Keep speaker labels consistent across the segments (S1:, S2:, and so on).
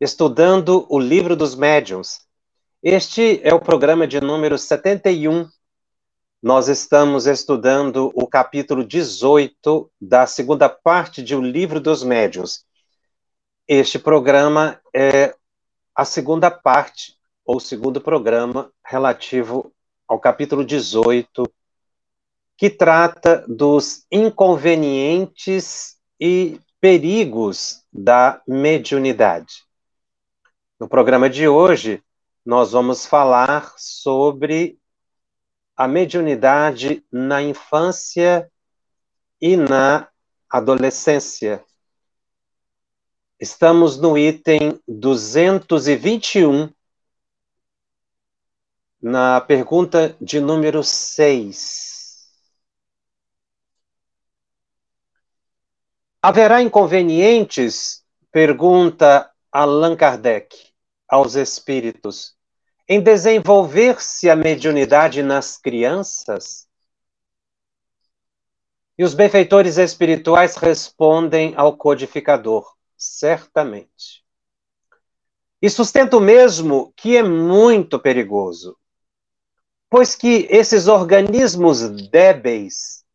S1: estudando o Livro dos Médiuns. Este é o programa de número 71. Nós estamos estudando o capítulo 18 da segunda parte de O Livro dos Médiuns. Este programa é a segunda parte, ou segundo programa, relativo ao capítulo 18, que trata dos inconvenientes e perigos da mediunidade. No programa de hoje, nós vamos falar sobre a mediunidade na infância e na adolescência. Estamos no item 221, na pergunta de número 6. Haverá inconvenientes? Pergunta Allan Kardec aos espíritos em desenvolver-se a mediunidade nas crianças? E os benfeitores espirituais respondem ao codificador: certamente. E sustento mesmo que é muito perigoso, pois que esses organismos débeis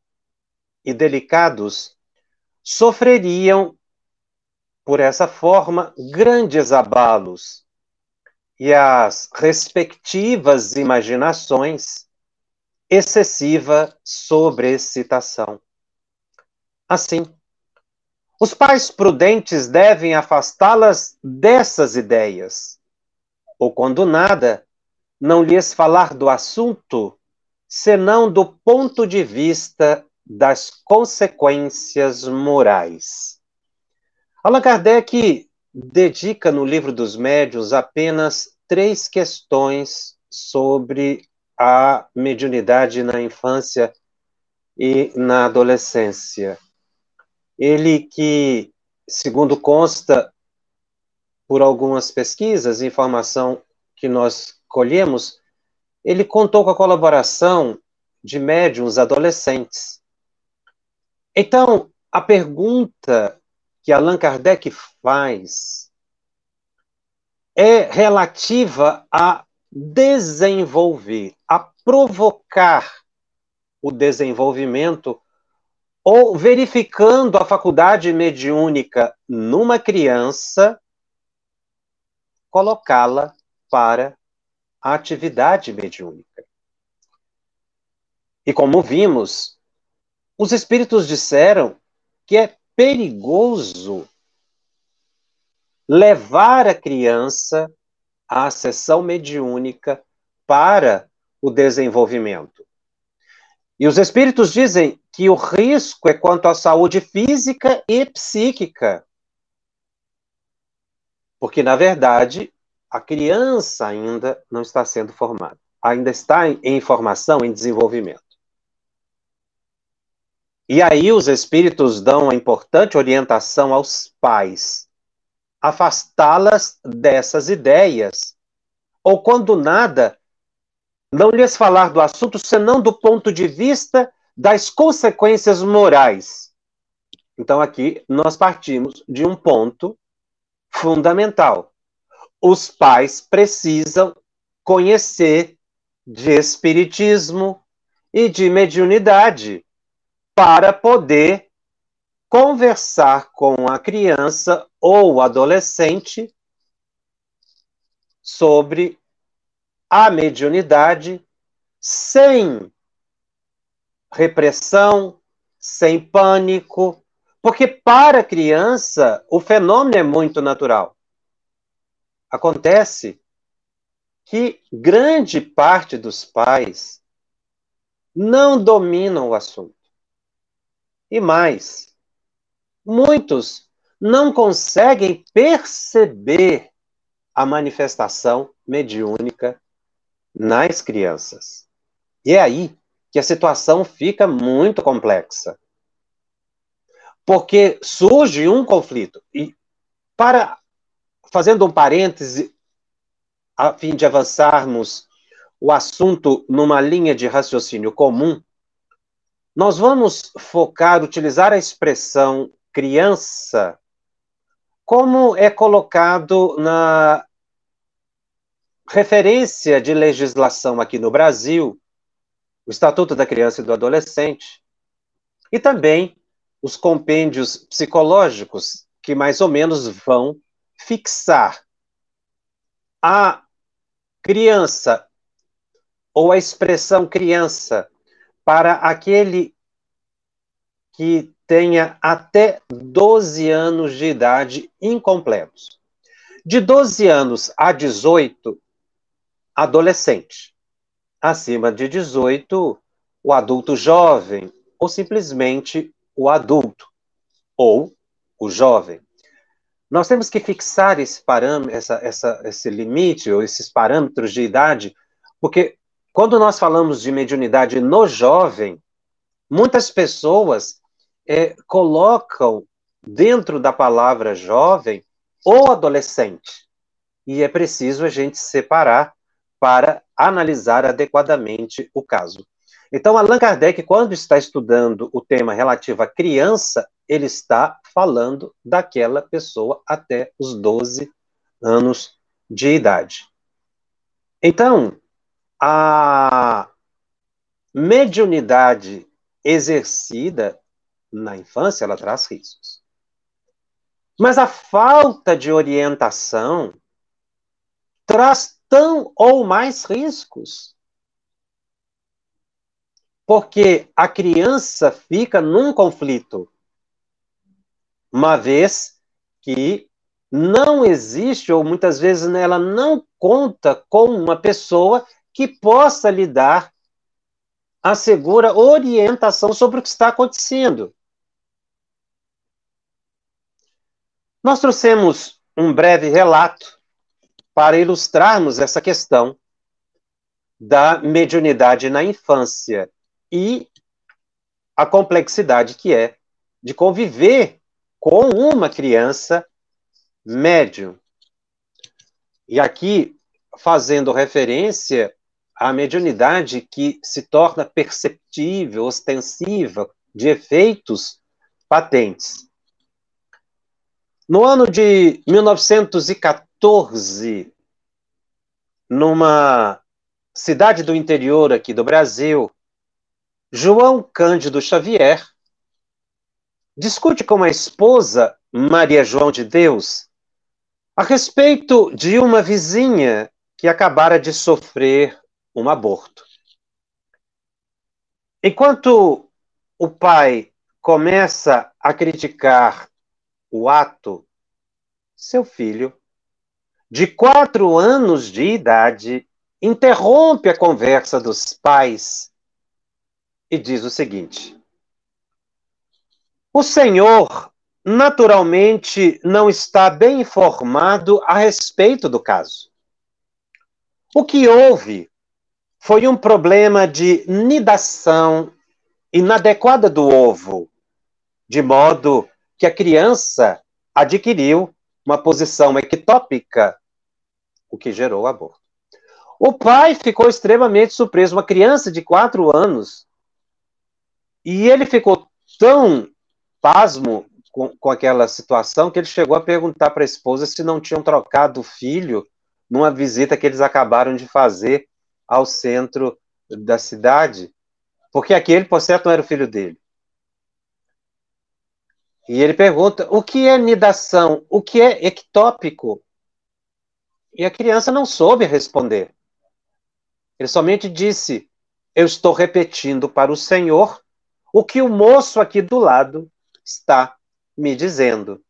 S1: e delicados sofreriam, por essa forma, grandes abalos e as respectivas imaginações, excessiva sobreexcitação. Assim, os pais prudentes devem afastá-las dessas ideias, ou quando nada, não lhes falar do assunto, senão do ponto de vista das consequências morais. Allan Kardec dedica no livro dos médios apenas três questões sobre a mediunidade na infância e na adolescência. Ele que, segundo consta por algumas pesquisas, informação que nós colhemos, ele contou com a colaboração de médiums adolescentes. Então, a pergunta que Allan Kardec faz é relativa a desenvolver, a provocar o desenvolvimento ou verificando a faculdade mediúnica numa criança, colocá-la para a atividade mediúnica. E como vimos, os espíritos disseram que é perigoso levar a criança à sessão mediúnica para o desenvolvimento. E os espíritos dizem que o risco é quanto à saúde física e psíquica. Porque, na verdade, a criança ainda não está sendo formada, ainda está em formação, em desenvolvimento. E aí os espíritos dão a importante orientação aos pais, afastá-las dessas ideias, ou quando nada, não lhes falar do assunto senão do ponto de vista das consequências morais. Então aqui nós partimos de um ponto fundamental. Os pais precisam conhecer de espiritismo e de mediunidade para poder conversar com a criança ou adolescente sobre a mediunidade sem repressão, sem pânico, porque para a criança o fenômeno é muito natural. Acontece que grande parte dos pais não dominam o assunto. E mais, muitos não conseguem perceber a manifestação mediúnica nas crianças. E é aí que a situação fica muito complexa. Porque surge um conflito. E para fazendo um parêntese a fim de avançarmos o assunto numa linha de raciocínio comum, nós vamos focar, utilizar a expressão criança como é colocado na referência de legislação aqui no Brasil, o Estatuto da Criança e do Adolescente, e também os compêndios psicológicos que mais ou menos vão fixar a criança ou a expressão criança para aquele que tenha até 12 anos de idade incompletos. De 12 anos a 18, adolescente. Acima de 18, o adulto jovem, ou simplesmente o adulto, ou o jovem. Nós temos que fixar esse parâmetro, essa, essa, esse limite, ou esses parâmetros de idade, porque quando nós falamos de mediunidade no jovem, muitas pessoas é, colocam dentro da palavra jovem ou adolescente. E é preciso a gente separar para analisar adequadamente o caso. Então, Allan Kardec, quando está estudando o tema relativo à criança, ele está falando daquela pessoa até os 12 anos de idade. Então, a mediunidade exercida na infância, ela traz riscos. Mas a falta de orientação traz tão ou mais riscos. Porque a criança fica num conflito, uma vez que não existe, ou muitas vezes ela não conta com uma pessoa que possa lhe dar a segura orientação sobre o que está acontecendo. Nós trouxemos um breve relato para ilustrarmos essa questão da mediunidade na infância e a complexidade que é de conviver com uma criança médium. E aqui, fazendo referência à mediunidade que se torna perceptível, ostensiva, de efeitos patentes. No ano de 1914, numa cidade do interior aqui do Brasil, João Cândido Xavier discute com a esposa Maria João de Deus a respeito de uma vizinha que acabara de sofrer um aborto. Enquanto o pai começa a criticar o ato, seu filho, de quatro anos de idade, interrompe a conversa dos pais e diz o seguinte: O senhor, naturalmente, não está bem informado a respeito do caso. O que houve foi um problema de nidação inadequada do ovo, de modo que a criança adquiriu uma posição ectópica, o que gerou o aborto. O pai ficou extremamente surpreso, uma criança de quatro anos, e ele ficou tão pasmo com, com aquela situação que ele chegou a perguntar para a esposa se não tinham trocado o filho numa visita que eles acabaram de fazer ao centro da cidade, porque aquele, por certo, não era o filho dele. E ele pergunta: o que é nidação? O que é ectópico? E a criança não soube responder. Ele somente disse: Eu estou repetindo para o Senhor o que o moço aqui do lado está me dizendo.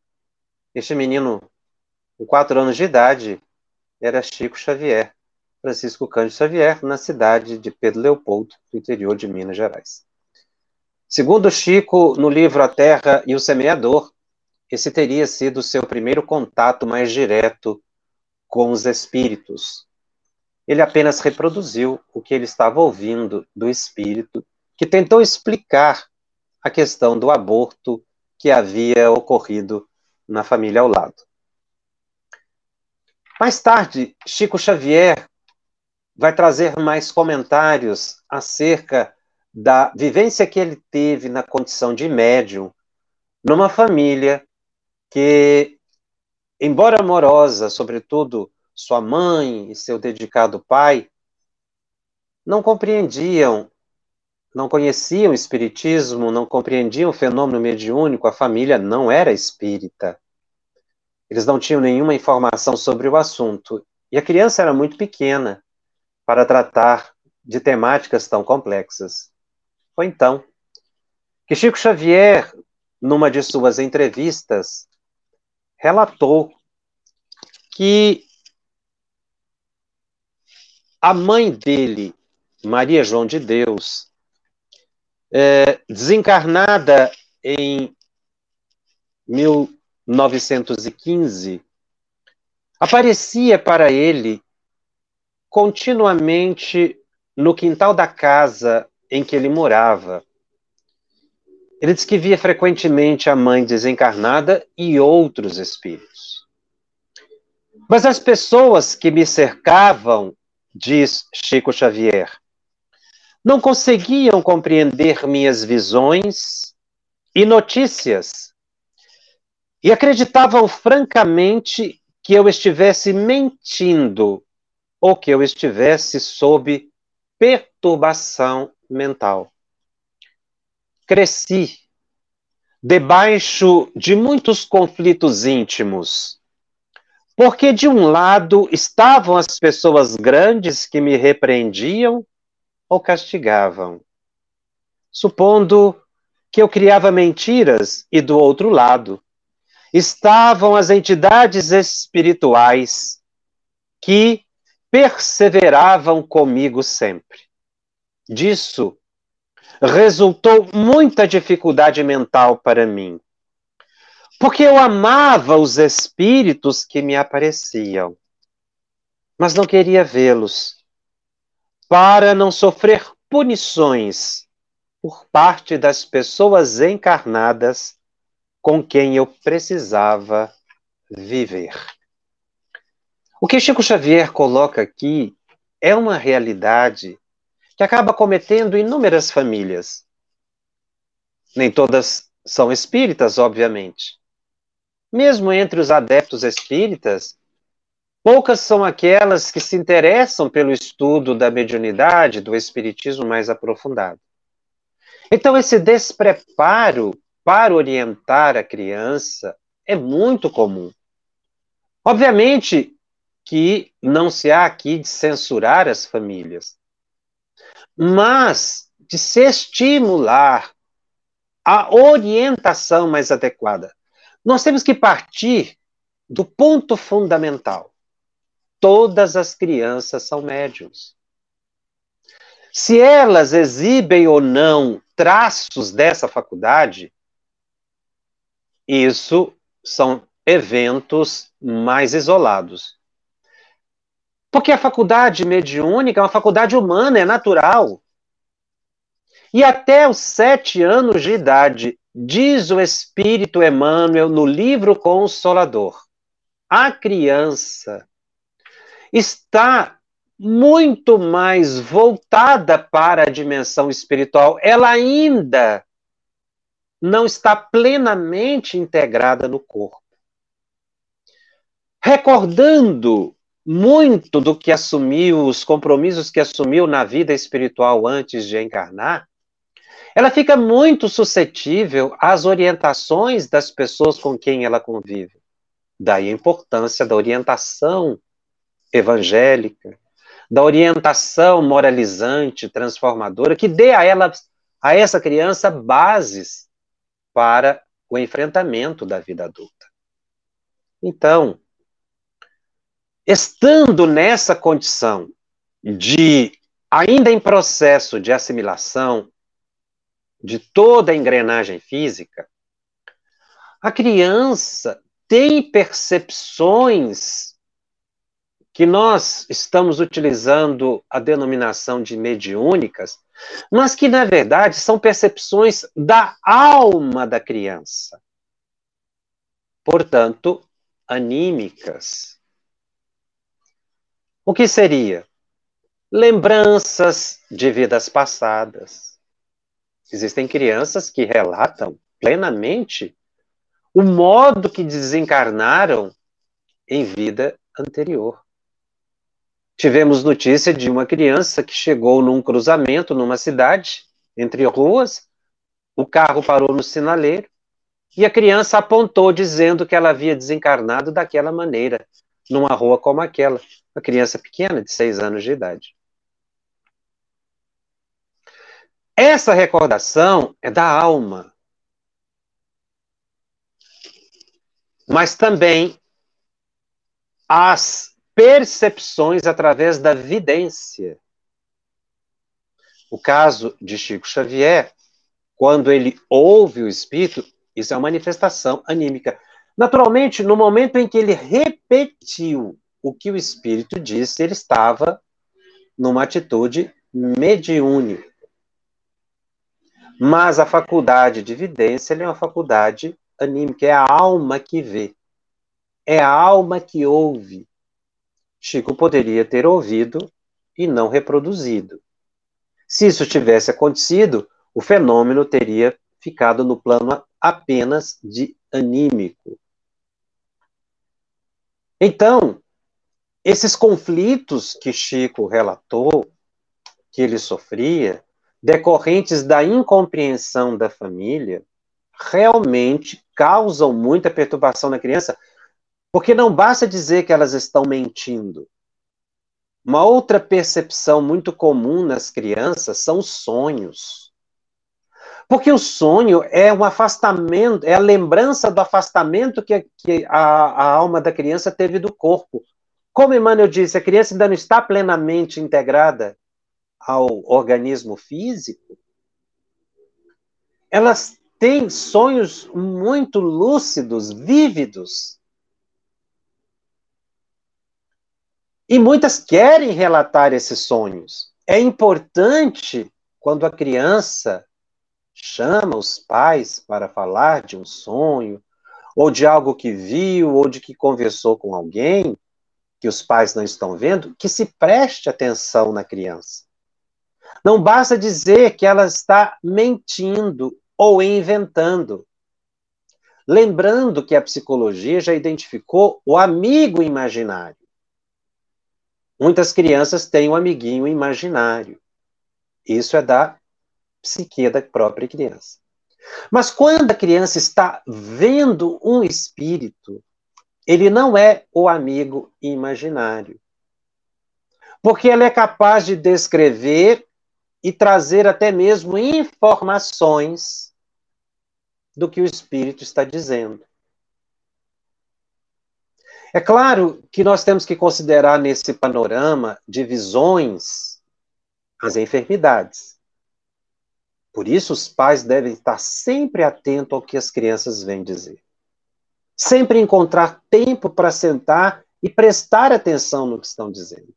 S1: Este menino, com quatro anos de idade, era Chico Xavier. Francisco Cândido Xavier, na cidade de Pedro Leopoldo, no interior de Minas Gerais. Segundo Chico, no livro A Terra e o Semeador, esse teria sido seu primeiro contato mais direto com os espíritos. Ele apenas reproduziu o que ele estava ouvindo do espírito, que tentou explicar a questão do aborto que havia ocorrido na família ao lado. Mais tarde, Chico Xavier vai trazer mais comentários acerca da vivência que ele teve na condição de médium numa família que, embora amorosa, sobretudo sua mãe e seu dedicado pai, não compreendiam, não conheciam o espiritismo, não compreendiam o fenômeno mediúnico, a família não era espírita. Eles não tinham nenhuma informação sobre o assunto. E a criança era muito pequena para tratar de temáticas tão complexas. Foi então que Chico Xavier, numa de suas entrevistas, relatou que a mãe dele, Maria João de Deus, é, desencarnada em 1915, aparecia para ele continuamente no quintal da casa em que ele morava. Ele diz que via frequentemente a mãe desencarnada e outros espíritos. Mas as pessoas que me cercavam, diz Chico Xavier, não conseguiam compreender minhas visões e notícias e acreditavam francamente que eu estivesse mentindo ou que eu estivesse sob perturbação mental. Cresci debaixo de muitos conflitos íntimos, porque de um lado estavam as pessoas grandes que me repreendiam ou castigavam, supondo que eu criava mentiras, e do outro lado estavam as entidades espirituais que perseveravam comigo sempre. Disso resultou muita dificuldade mental para mim, porque eu amava os espíritos que me apareciam, mas não queria vê-los, para não sofrer punições por parte das pessoas encarnadas com quem eu precisava viver. O que Chico Xavier coloca aqui é uma realidade que acaba cometendo inúmeras famílias. Nem todas são espíritas, obviamente. Mesmo entre os adeptos espíritas, poucas são aquelas que se interessam pelo estudo da mediunidade, do espiritismo mais aprofundado. Então, esse despreparo para orientar a criança é muito comum. Obviamente, que não se há aqui de censurar as famílias, mas de se estimular a orientação mais adequada. Nós temos que partir do ponto fundamental. Todas as crianças são médiums. Se elas exibem ou não traços dessa faculdade, isso são eventos mais isolados. Porque a faculdade mediúnica é uma faculdade humana, é natural. E até os sete anos de idade, diz o Espírito Emmanuel no livro Consolador, a criança está muito mais voltada para a dimensão espiritual. Ela ainda não está plenamente integrada no corpo. Recordando muito do que assumiu, os compromissos que assumiu na vida espiritual antes de encarnar, ela fica muito suscetível às orientações das pessoas com quem ela convive. Daí a importância da orientação evangélica, da orientação moralizante, transformadora, que dê a ela, a essa criança, bases para o enfrentamento da vida adulta. Então, estando nessa condição de, ainda em processo de assimilação de toda a engrenagem física, A criança tem percepções que nós estamos utilizando a denominação de mediúnicas, mas que, na verdade, são percepções da alma da criança. Portanto, anímicas. O que seria? Lembranças de vidas passadas. Existem crianças que relatam plenamente o modo que desencarnaram em vida anterior. Tivemos notícia de uma criança que chegou num cruzamento numa cidade, entre ruas, o carro parou no sinaleiro e a criança apontou dizendo que ela havia desencarnado daquela maneira, numa rua como aquela. Uma criança pequena, de seis anos de idade. Essa recordação é da alma. Mas também as percepções através da vidência. O caso de Chico Xavier, quando ele ouve o espírito, isso é uma manifestação anímica. Naturalmente, no momento em que ele repetiu o que o espírito disse, ele estava numa atitude mediúnica. Mas a faculdade de vidência é uma faculdade anímica, é a alma que vê, é a alma que ouve. Chico poderia ter ouvido e não reproduzido. Se isso tivesse acontecido, o fenômeno teria ficado no plano apenas de anímico. Então, esses conflitos que Chico relatou, que ele sofria, decorrentes da incompreensão da família, realmente causam muita perturbação na criança, porque não basta dizer que elas estão mentindo. Uma outra percepção muito comum nas crianças são os sonhos. Porque o sonho é um afastamento, é a lembrança do afastamento que, que a, a alma da criança teve do corpo. Como Emmanuel disse, a criança ainda não está plenamente integrada ao organismo físico. Elas têm sonhos muito lúcidos, vívidos. E muitas querem relatar esses sonhos. É importante quando a criança chama os pais para falar de um sonho, ou de algo que viu, ou de que conversou com alguém, que os pais não estão vendo, que se preste atenção na criança. Não basta dizer que ela está mentindo ou inventando. Lembrando que a psicologia já identificou o amigo imaginário. Muitas crianças têm um amiguinho imaginário. Isso é da psique da própria criança. Mas quando a criança está vendo um espírito, ele não é o amigo imaginário. Porque ele é capaz de descrever e trazer até mesmo informações do que o espírito está dizendo. É claro que nós temos que considerar nesse panorama de visões as enfermidades. Por isso, os pais devem estar sempre atentos ao que as crianças vêm dizer. Sempre encontrar tempo para sentar e prestar atenção no que estão dizendo.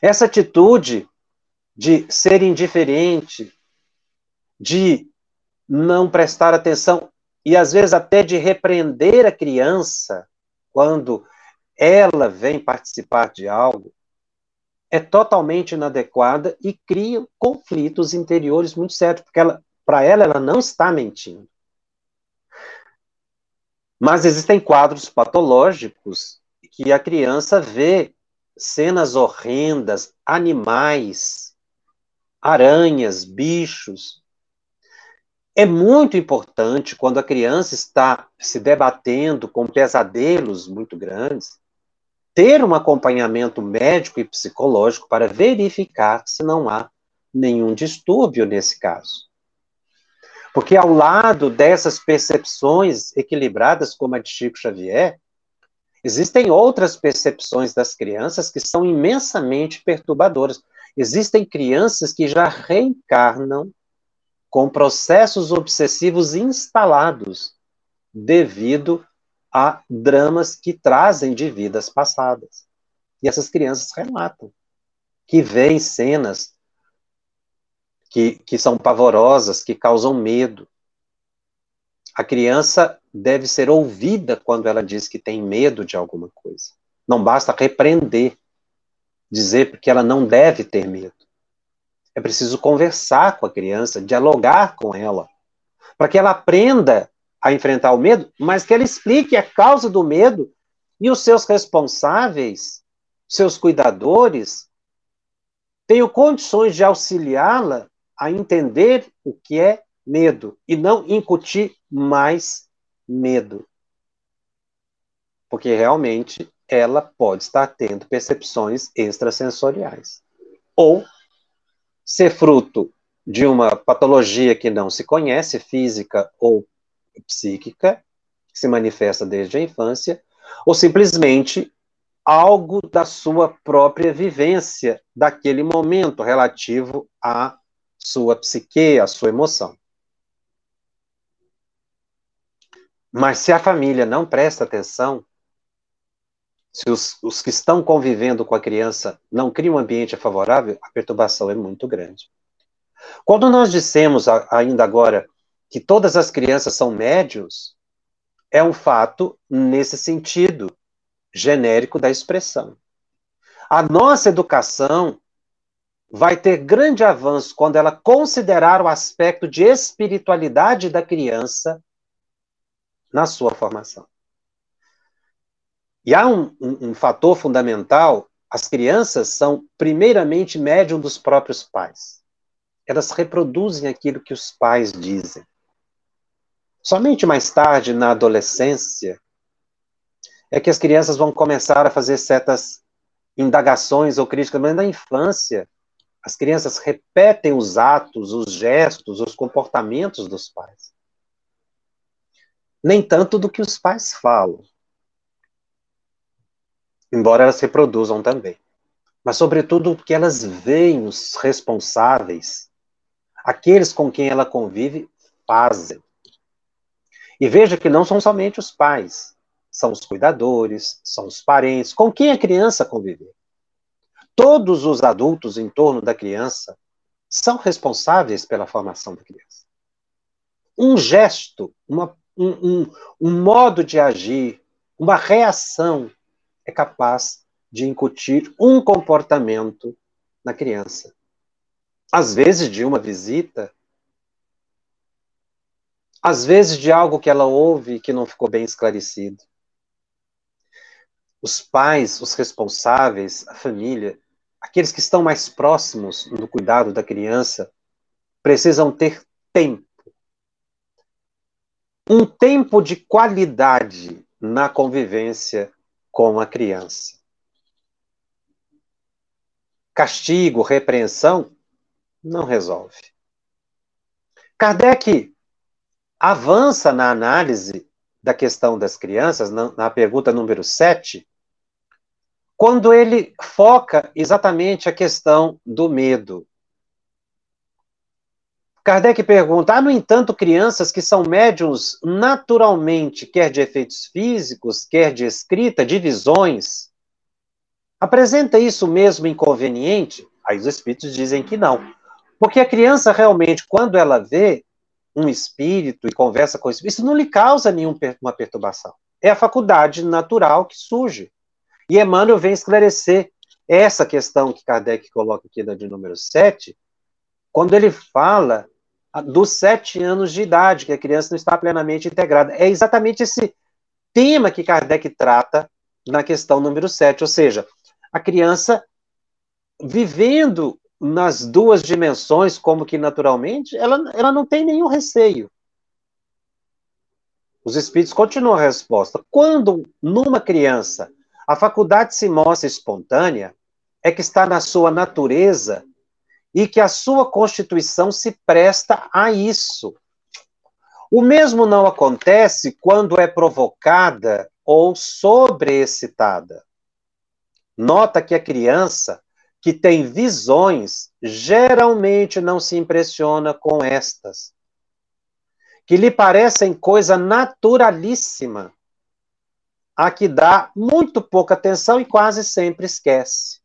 S1: Essa atitude de ser indiferente, de não prestar atenção e às vezes até de repreender a criança quando ela vem participar de algo, é totalmente inadequada e cria conflitos interiores muito sérios, porque para ela, ela não está mentindo. Mas existem quadros patológicos que a criança vê cenas horrendas, animais, aranhas, bichos. É muito importante quando a criança está se debatendo com pesadelos muito grandes, ter um acompanhamento médico e psicológico para verificar se não há nenhum distúrbio nesse caso. Porque ao lado dessas percepções equilibradas, como a de Chico Xavier, existem outras percepções das crianças que são imensamente perturbadoras. Existem crianças que já reencarnam com processos obsessivos instalados devido a dramas que trazem de vidas passadas. E essas crianças relatam que veem cenas que, que são pavorosas, que causam medo. A criança deve ser ouvida quando ela diz que tem medo de alguma coisa. Não basta repreender, dizer que ela não deve ter medo. É preciso conversar com a criança, dialogar com ela, para que ela aprenda a enfrentar o medo, mas que ela explique a causa do medo e os seus responsáveis, seus cuidadores, tenham condições de auxiliá-la a entender o que é medo e não incutir mais medo. Porque realmente ela pode estar tendo percepções extrasensoriais. Ou ser fruto de uma patologia que não se conhece, física ou psíquica, que se manifesta desde a infância, ou simplesmente algo da sua própria vivência daquele momento relativo à sua psique, à sua emoção. Mas se a família não presta atenção, se os, os, que estão convivendo com a criança não criam um ambiente favorável, a perturbação é muito grande. Quando nós dissemos ainda agora que todas as crianças são médios, é um fato nesse sentido genérico da expressão. A nossa educação vai ter grande avanço quando ela considerar o aspecto de espiritualidade da criança na sua formação. E há um, um, um fator fundamental: as crianças são, primeiramente, médium dos próprios pais. Elas reproduzem aquilo que os pais dizem. Somente mais tarde, na adolescência, é que as crianças vão começar a fazer certas indagações ou críticas, mas na infância, as crianças repetem os atos, os gestos, os comportamentos dos pais. Nem tanto do que os pais falam embora elas reproduzam também. Mas, sobretudo, porque elas veem os responsáveis, aqueles com quem ela convive, fazem. E veja que não são somente os pais, são os cuidadores, são os parentes, com quem a criança convive. Todos os adultos em torno da criança são responsáveis pela formação da criança. Um gesto, uma, um, um, um modo de agir, uma reação é capaz de incutir um comportamento na criança. Às vezes de uma visita, às vezes de algo que ela ouve que não ficou bem esclarecido. Os pais, os responsáveis, a família, aqueles que estão mais próximos no cuidado da criança, precisam ter tempo. Um tempo de qualidade na convivência com a criança. Castigo, repreensão, não resolve. Kardec avança na análise da questão das crianças, na, na pergunta número 7, quando ele foca exatamente a questão do medo. Kardec pergunta: há, no entanto, crianças que são médiums naturalmente, quer de efeitos físicos, quer de escrita, de visões. Apresenta isso mesmo inconveniente? Aí os espíritos dizem que não. Porque a criança realmente, quando ela vê um espírito e conversa com o espírito, isso não lhe causa nenhuma perturbação. É a faculdade natural que surge. E Emmanuel vem esclarecer essa questão que Kardec coloca aqui na de número 7, quando ele fala dos sete anos de idade, que a criança não está plenamente integrada. É exatamente esse tema que Kardec trata na questão número 7, ou seja, a criança vivendo nas duas dimensões, como que naturalmente, ela, ela não tem nenhum receio. Os espíritos continuam a resposta. Quando, numa criança, a faculdade se mostra espontânea, é que está na sua natureza e que a sua constituição se presta a isso. O mesmo não acontece quando é provocada ou sobreexcitada. Nota que a criança que tem visões geralmente não se impressiona com estas. que lhe parecem coisa naturalíssima, a que dá muito pouca atenção e quase sempre esquece.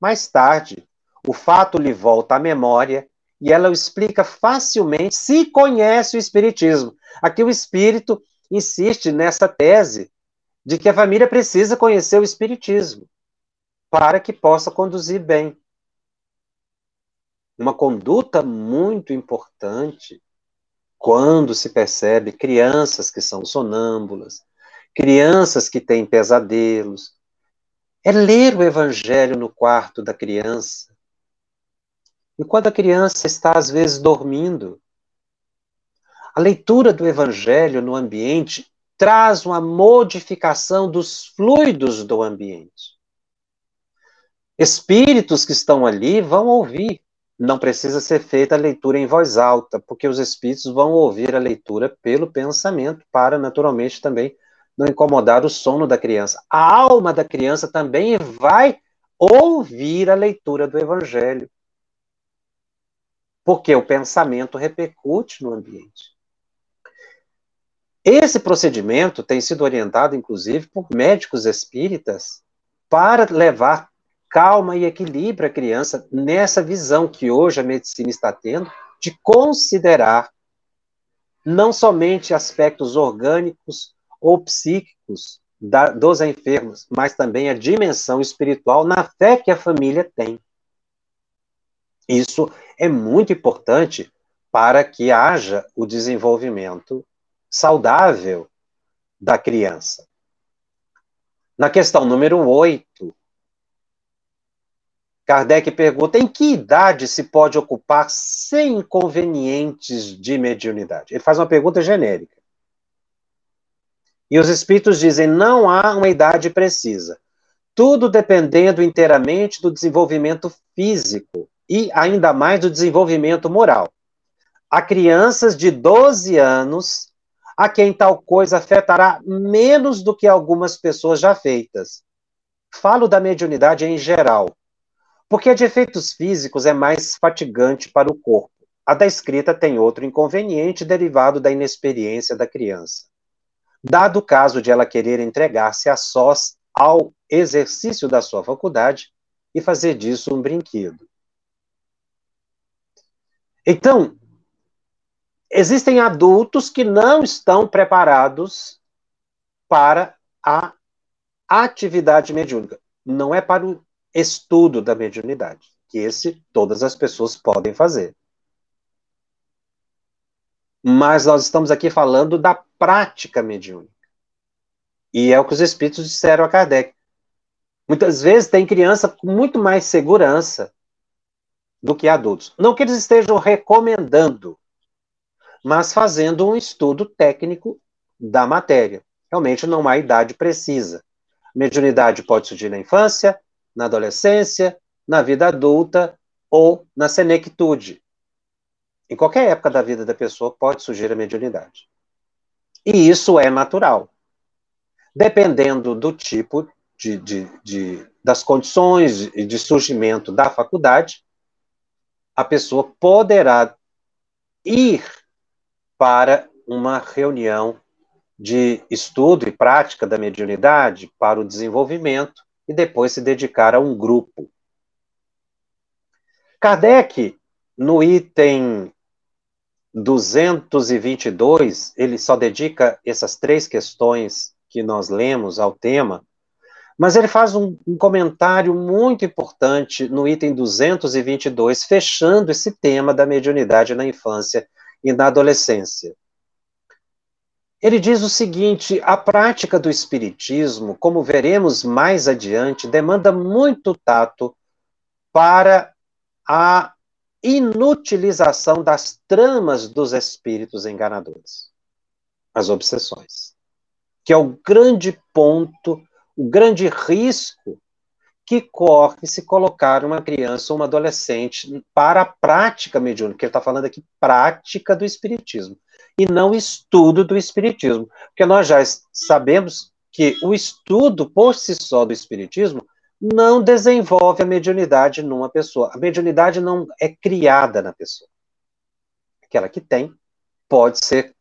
S1: Mais tarde, o fato lhe volta à memória e ela o explica facilmente se conhece o Espiritismo. Aqui o Espírito insiste nessa tese de que a família precisa conhecer o Espiritismo para que possa conduzir bem. Uma conduta muito importante quando se percebe crianças que são sonâmbulas, crianças que têm pesadelos, é ler o Evangelho no quarto da criança. E quando a criança está, às vezes, dormindo, a leitura do Evangelho no ambiente traz uma modificação dos fluidos do ambiente. Espíritos que estão ali vão ouvir. Não precisa ser feita a leitura em voz alta, porque os espíritos vão ouvir a leitura pelo pensamento, para naturalmente também não incomodar o sono da criança. A alma da criança também vai ouvir a leitura do Evangelho. Porque o pensamento repercute no ambiente. Esse procedimento tem sido orientado, inclusive, por médicos espíritas para levar calma e equilíbrio à criança nessa visão que hoje a medicina está tendo de considerar não somente aspectos orgânicos ou psíquicos da, dos enfermos, mas também a dimensão espiritual na fé que a família tem. Isso é muito importante para que haja o desenvolvimento saudável da criança. Na questão número 8, Kardec pergunta: em que idade se pode ocupar sem inconvenientes de mediunidade? Ele faz uma pergunta genérica. E os espíritos dizem: não há uma idade precisa. Tudo dependendo inteiramente do desenvolvimento físico e ainda mais do desenvolvimento moral. Há crianças de 12 anos a quem tal coisa afetará menos do que algumas pessoas já feitas. Falo da mediunidade em geral, porque a de efeitos físicos é mais fatigante para o corpo. A da escrita tem outro inconveniente derivado da inexperiência da criança. Dado o caso de ela querer entregar-se a sós ao exercício da sua faculdade e fazer disso um brinquedo. Então, existem adultos que não estão preparados para a atividade mediúnica. Não é para o estudo da mediunidade, que esse todas as pessoas podem fazer. Mas nós estamos aqui falando da prática mediúnica. E é o que os espíritos disseram a Kardec. Muitas vezes tem criança com muito mais segurança do que adultos. Não que eles estejam recomendando, mas fazendo um estudo técnico da matéria. Realmente não há idade precisa. Mediunidade pode surgir na infância, na adolescência, na vida adulta ou na senectude. Em qualquer época da vida da pessoa pode surgir a mediunidade. E isso é natural. Dependendo do tipo de, de, de, das condições de surgimento da faculdade, a pessoa poderá ir para uma reunião de estudo e prática da mediunidade para o desenvolvimento e depois se dedicar a um grupo. Kardec, no item 222, ele só dedica essas três questões que nós lemos ao tema, mas ele faz um, um, comentário muito importante no item 222, fechando esse tema da mediunidade na infância e na adolescência. Ele diz o seguinte: a prática do espiritismo, como veremos mais adiante, demanda muito tato para a inutilização das tramas dos espíritos enganadores, as obsessões, que é o grande ponto, o grande risco que corre se colocar uma criança ou uma adolescente para a prática mediúnica, que ele está falando aqui, prática do espiritismo, e não estudo do espiritismo, porque nós já sabemos que o estudo por si só do espiritismo não desenvolve a mediunidade numa pessoa. A mediunidade não é criada na pessoa. Aquela que tem, pode ser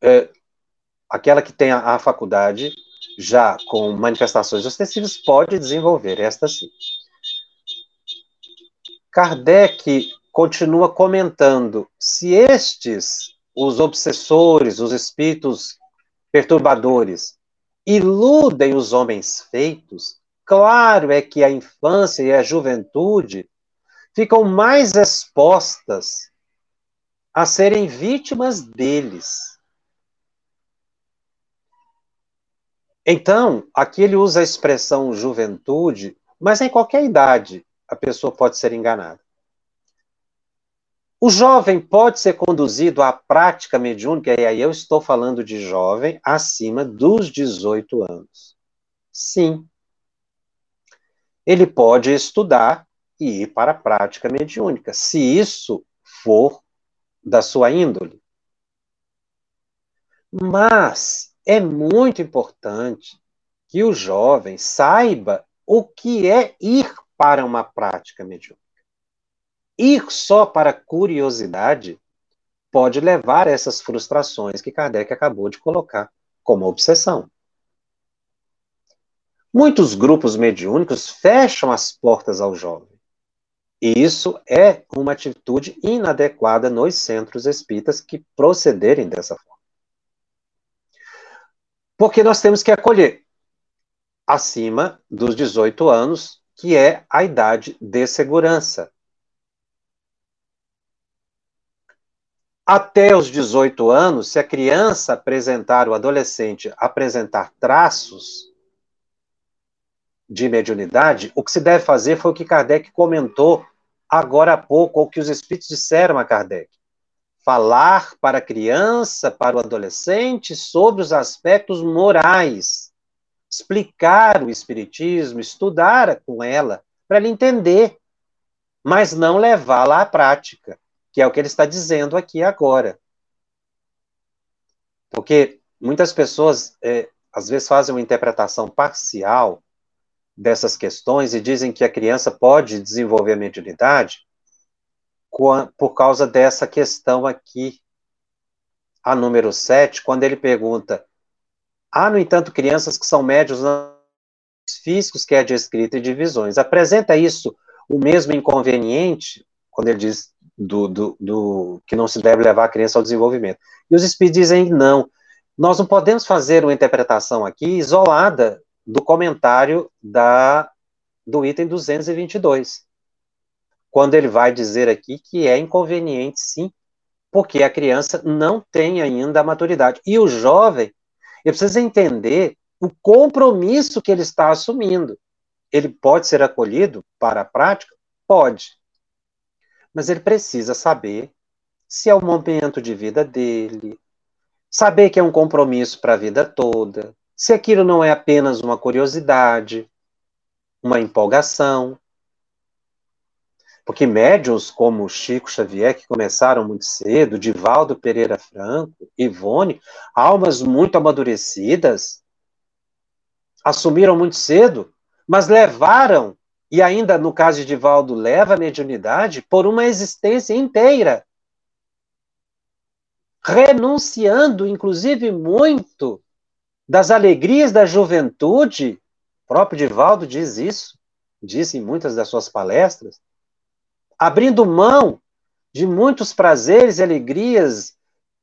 S1: é, aquela que tem a, a, faculdade já com manifestações ostensivas pode desenvolver esta sim. Kardec continua comentando se estes, os obsessores, os espíritos perturbadores, iludem os homens feitos, claro é que a infância e a juventude ficam mais expostas a serem vítimas deles. Então, aqui ele usa a expressão juventude, mas em qualquer idade a pessoa pode ser enganada. O jovem pode ser conduzido à prática mediúnica, e aí eu estou falando de jovem acima dos 18 anos. Sim. Ele pode estudar e ir para a prática mediúnica, se isso for da sua índole. Mas é muito importante que o jovem saiba o que é ir para uma prática mediúnica. Ir só para curiosidade pode levar a essas frustrações que Kardec acabou de colocar como obsessão. Muitos grupos mediúnicos fecham as portas ao jovem. E isso é uma atitude inadequada nos centros espíritas que procederem dessa forma. Porque nós temos que acolher acima dos 18 anos, que é a idade de segurança. Até os 18 anos, se a criança apresentar, o adolescente apresentar traços de mediunidade, o que se deve fazer foi o que Kardec comentou agora há pouco, ou que os espíritos disseram a Kardec. Falar para a criança, para o adolescente, sobre os aspectos morais. Explicar o espiritismo, estudar com ela, para ela entender, mas não levá-la à prática, que é o que ele está dizendo aqui agora. Porque muitas pessoas, é, às vezes, fazem uma interpretação parcial dessas questões e dizem que a criança pode desenvolver a mediunidade por causa dessa questão aqui, a número 7, quando ele pergunta: há, no entanto, crianças que são médios físicos, que é de escrita e de visões. Apresenta isso o mesmo inconveniente, quando ele diz do, do, do, que não se deve levar a criança ao desenvolvimento. E os espíritos dizem não. Nós não podemos fazer uma interpretação aqui isolada do comentário da, do item 222, quando ele vai dizer aqui que é inconveniente, sim, porque a criança não tem ainda a maturidade. E o jovem, ele precisa entender o compromisso que ele está assumindo. Ele pode ser acolhido para a prática? Pode. Mas ele precisa saber se é o momento de vida dele, saber que é um compromisso para a vida toda, se aquilo não é apenas uma curiosidade, uma empolgação. Porque médiuns como Chico Xavier, que começaram muito cedo, Divaldo Pereira Franco, Ivone, almas muito amadurecidas, assumiram muito cedo, mas levaram, e ainda no caso de Divaldo, leva a mediunidade por uma existência inteira. Renunciando, inclusive, muito das alegrias da juventude, o próprio Divaldo diz isso, disse em muitas das suas palestras, abrindo mão de muitos prazeres e alegrias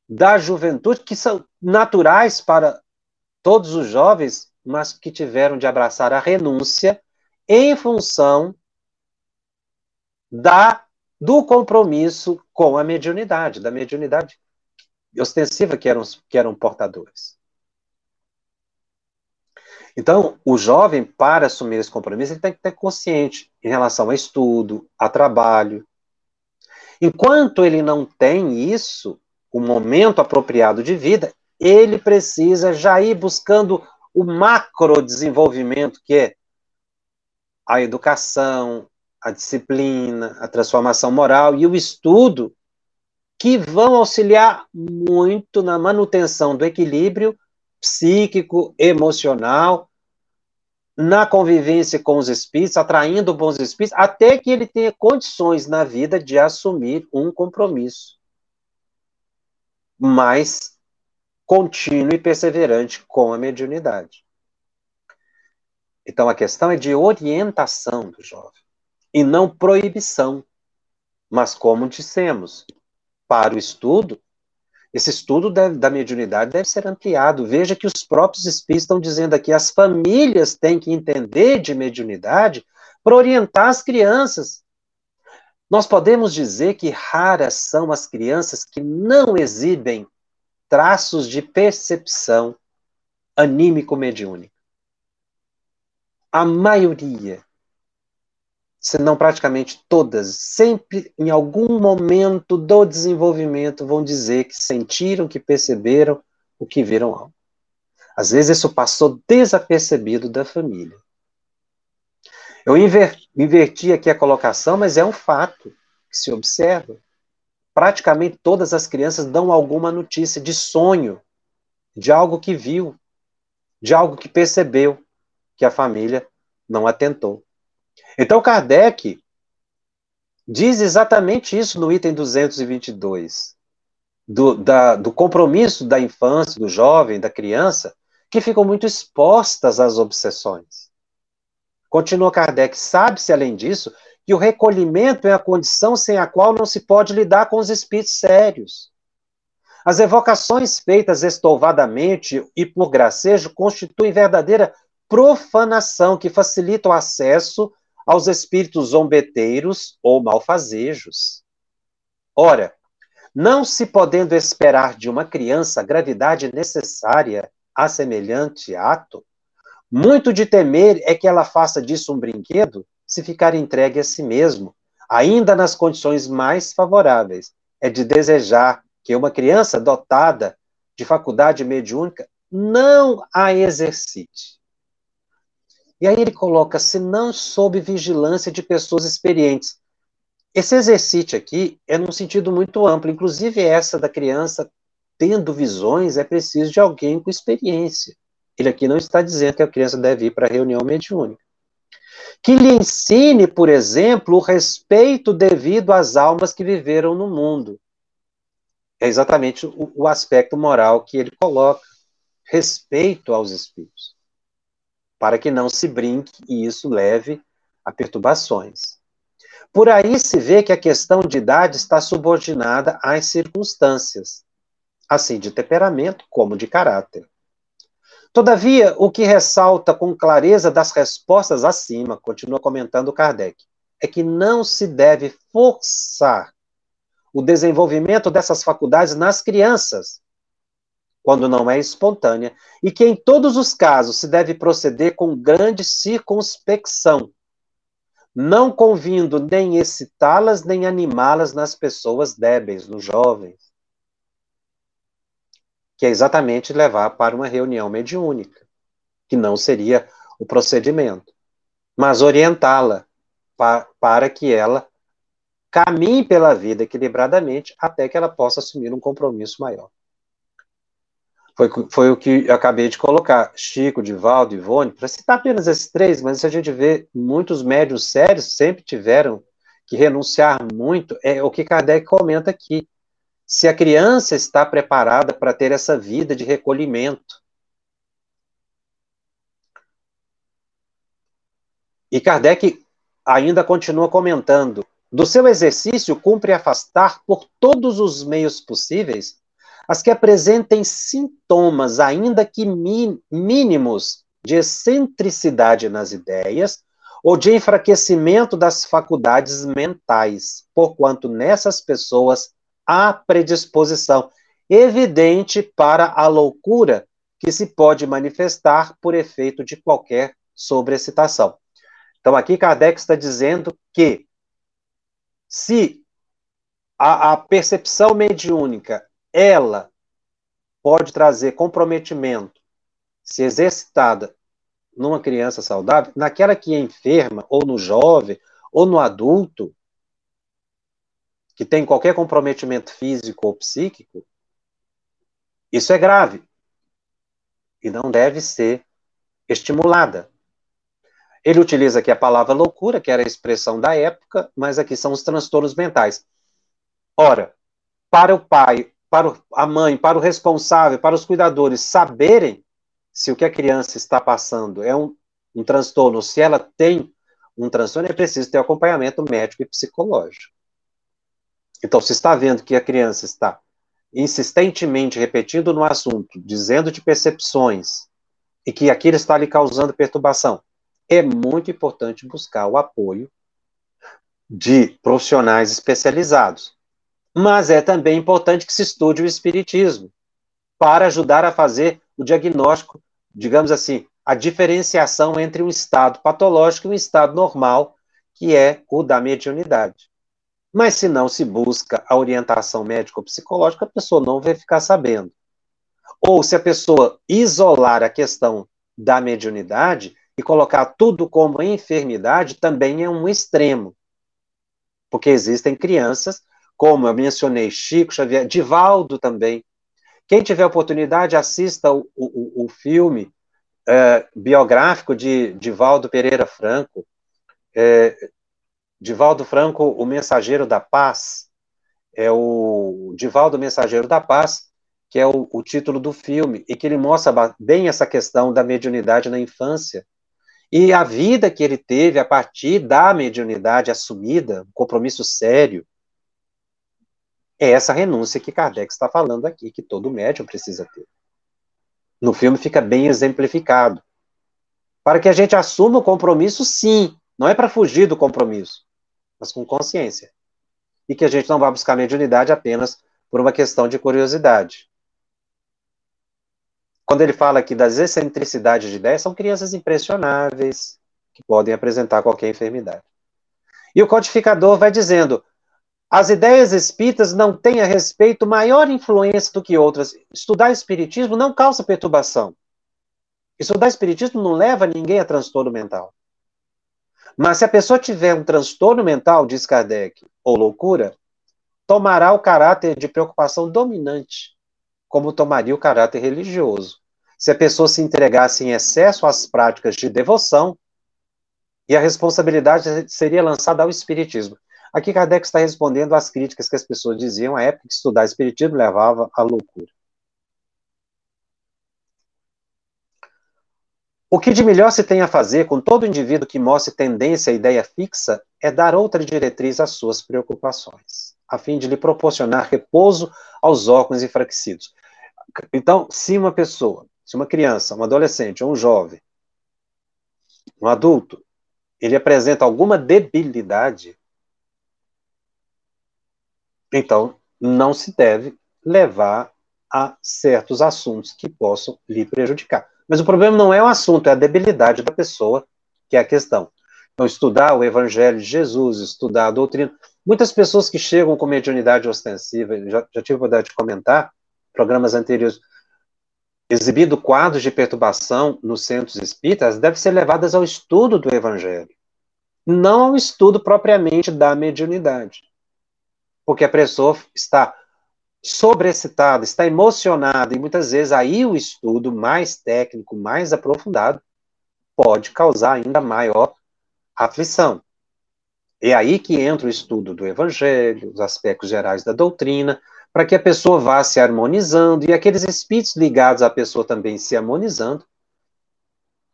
S1: da juventude que são naturais para todos os jovens, mas que tiveram de abraçar a renúncia em função da do compromisso com a mediunidade, da mediunidade ostensiva que eram, que eram portadores. Então, o jovem, para assumir esse compromisso, ele tem que estar consciente em relação a estudo, a trabalho. Enquanto ele não tem isso, o momento apropriado de vida, ele precisa já ir buscando o macro desenvolvimento, que é a educação, a disciplina, a transformação moral e o estudo, que vão auxiliar muito na manutenção do equilíbrio psíquico, emocional na convivência com os espíritos, atraindo bons espíritos, até que ele tenha condições na vida de assumir um compromisso. mais contínuo e perseverante com a mediunidade. Então a questão é de orientação do jovem e não proibição. Mas como dissemos, para o estudo, esse estudo deve, da mediunidade deve ser ampliado. Veja que os próprios espíritos estão dizendo aqui, as famílias têm que entender de mediunidade para orientar as crianças. Nós podemos dizer que raras são as crianças que não exibem traços de percepção anímico-mediúnica. A maioria se não praticamente todas, sempre em algum momento do desenvolvimento vão dizer que sentiram, que perceberam o que viram algo. Às vezes isso passou desapercebido da família. Eu inver, inverti aqui a colocação, mas é um fato que se observa. Praticamente todas as crianças dão alguma notícia de sonho, de algo que viu, de algo que percebeu, que a família não atentou. Então, Kardec diz exatamente isso no item 222, do, da, do compromisso da infância, do jovem, da criança, que ficam muito expostas às obsessões. Continua Kardec, sabe-se, além disso, que o recolhimento é a condição sem a qual não se pode lidar com os espíritos sérios. As evocações feitas estouvadamente e por gracejo constituem verdadeira profanação que facilita o acesso aos espíritos zombeteiros ou malfazejos. Ora, não se podendo esperar de uma criança a gravidade necessária a semelhante ato, muito de temer é que ela faça disso um brinquedo se ficar entregue a si mesmo, ainda nas condições mais favoráveis. É de desejar que uma criança dotada de faculdade mediúnica não a exercite. E aí ele coloca, se não sob vigilância de pessoas experientes. Esse exercício aqui é num sentido muito amplo, inclusive essa da criança tendo visões, é preciso de alguém com experiência. Ele aqui não está dizendo que a criança deve ir para a reunião mediúnica. Que lhe ensine, por exemplo, o respeito devido às almas que viveram no mundo. É exatamente o, o aspecto moral que ele coloca. Respeito aos espíritos para que não se brinque e isso leve a perturbações. Por aí se vê que a questão de idade está subordinada às circunstâncias, assim de temperamento como de caráter. Todavia, o que ressalta com clareza das respostas acima, continua comentando Kardec, é que não se deve forçar o desenvolvimento dessas faculdades nas crianças, quando não é espontânea, e que em todos os casos se deve proceder com grande circunspecção, não convindo nem excitá-las nem animá-las nas pessoas débeis, nos jovens. Que é exatamente levar para uma reunião mediúnica, que não seria o procedimento, mas orientá-la pa para que ela caminhe pela vida equilibradamente até que ela possa assumir um compromisso maior. Foi, foi o que eu acabei de colocar. Chico, Divaldo, Ivone, para citar apenas esses três, mas se a gente vê, muitos médios sérios sempre tiveram que renunciar muito, é o que Kardec comenta aqui. Se a criança está preparada para ter essa vida de recolhimento. E Kardec ainda continua comentando: do seu exercício cumpre afastar por todos os meios possíveis as que apresentem sintomas, ainda que mínimos, de excentricidade nas ideias ou de enfraquecimento das faculdades mentais, porquanto nessas pessoas há predisposição evidente para a loucura que se pode manifestar por efeito de qualquer sobrecitação. Então, aqui Kardec está dizendo que se a, a percepção mediúnica ela pode trazer comprometimento, se exercitada numa criança saudável, naquela que é enferma, ou no jovem, ou no adulto, que tem qualquer comprometimento físico ou psíquico, isso é grave. E não deve ser estimulada. Ele utiliza aqui a palavra loucura, que era a expressão da época, mas aqui são os transtornos mentais. Ora, para o pai para a mãe, para o responsável, para os cuidadores saberem se o que a criança está passando é um, um transtorno, se ela tem um transtorno, é preciso ter acompanhamento médico e psicológico. Então, se está vendo que a criança está insistentemente repetindo no assunto, dizendo de percepções, e que aquilo está lhe causando perturbação, é muito importante buscar o apoio de profissionais especializados. Mas é também importante que se estude o espiritismo para ajudar a fazer o diagnóstico, digamos assim, a diferenciação entre um estado patológico e um estado normal, que é o da mediunidade. Mas se não se busca a orientação médico-psicológica, a pessoa não vai ficar sabendo. Ou se a pessoa isolar a questão da mediunidade e colocar tudo como enfermidade, também é um extremo. Porque existem crianças, como eu mencionei, Chico Xavier, Divaldo também. Quem tiver oportunidade, assista o, o, o filme é, biográfico de Divaldo Pereira Franco. É, Divaldo Franco, o Mensageiro da Paz. É o Divaldo Mensageiro da Paz, que é o, o, título do filme, e que ele mostra bem essa questão da mediunidade na infância. E a vida que ele teve a partir da mediunidade assumida, um compromisso sério, é essa renúncia que Kardec está falando aqui, que todo médium precisa ter. No filme fica bem exemplificado. Para que a gente assuma o compromisso, sim, não é para fugir do compromisso, mas com consciência. E que a gente não vá buscar mediunidade apenas por uma questão de curiosidade. Quando ele fala aqui das excentricidades de ideias, são crianças impressionáveis que podem apresentar qualquer enfermidade. E o codificador vai dizendo: as ideias espíritas não têm a respeito maior influência do que outras. Estudar espiritismo não causa perturbação. Estudar espiritismo não leva ninguém a transtorno mental. Mas se a pessoa tiver um transtorno mental, diz Kardec, ou loucura, tomará o caráter de preocupação dominante como tomaria o caráter religioso. Se a pessoa se entregasse em excesso às práticas de devoção, e a responsabilidade seria lançada ao espiritismo. Aqui Kardec está respondendo às críticas que as pessoas diziam à época que estudar espiritismo levava à loucura. O que de melhor se tem a fazer com todo indivíduo que mostre tendência à ideia fixa é dar outra diretriz às suas preocupações, a fim de lhe proporcionar repouso aos órgãos enfraquecidos. Então, se uma pessoa, se uma criança, um adolescente, um jovem, um adulto, ele apresenta alguma debilidade, então não se deve levar a certos assuntos que possam lhe prejudicar. Mas o problema não é o assunto, é a debilidade da pessoa, que é a questão. Então, estudar o Evangelho de Jesus, estudar a doutrina. Muitas pessoas que chegam com mediunidade ostensiva, já, já tive a oportunidade de comentar, programas anteriores, exibido quadros de perturbação nos centros espíritas, devem ser levadas ao estudo do Evangelho, não ao estudo propriamente da mediunidade. Porque a pessoa está sobreexcitada, está emocionada, e muitas vezes aí o estudo mais técnico, mais aprofundado, pode causar ainda maior aflição. É aí que entra o estudo do Evangelho, os aspectos gerais da doutrina, para que a pessoa vá se harmonizando e aqueles espíritos ligados à pessoa também se harmonizando,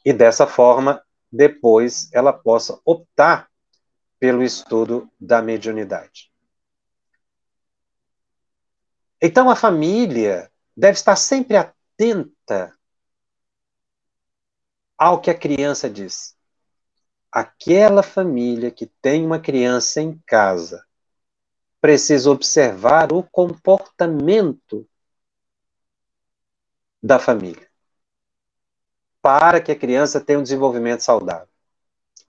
S1: e dessa forma, depois ela possa optar pelo estudo da mediunidade. Então a família deve estar sempre atenta ao que a criança diz. Aquela família que tem uma criança em casa precisa observar o comportamento da família para que a criança tenha um desenvolvimento saudável.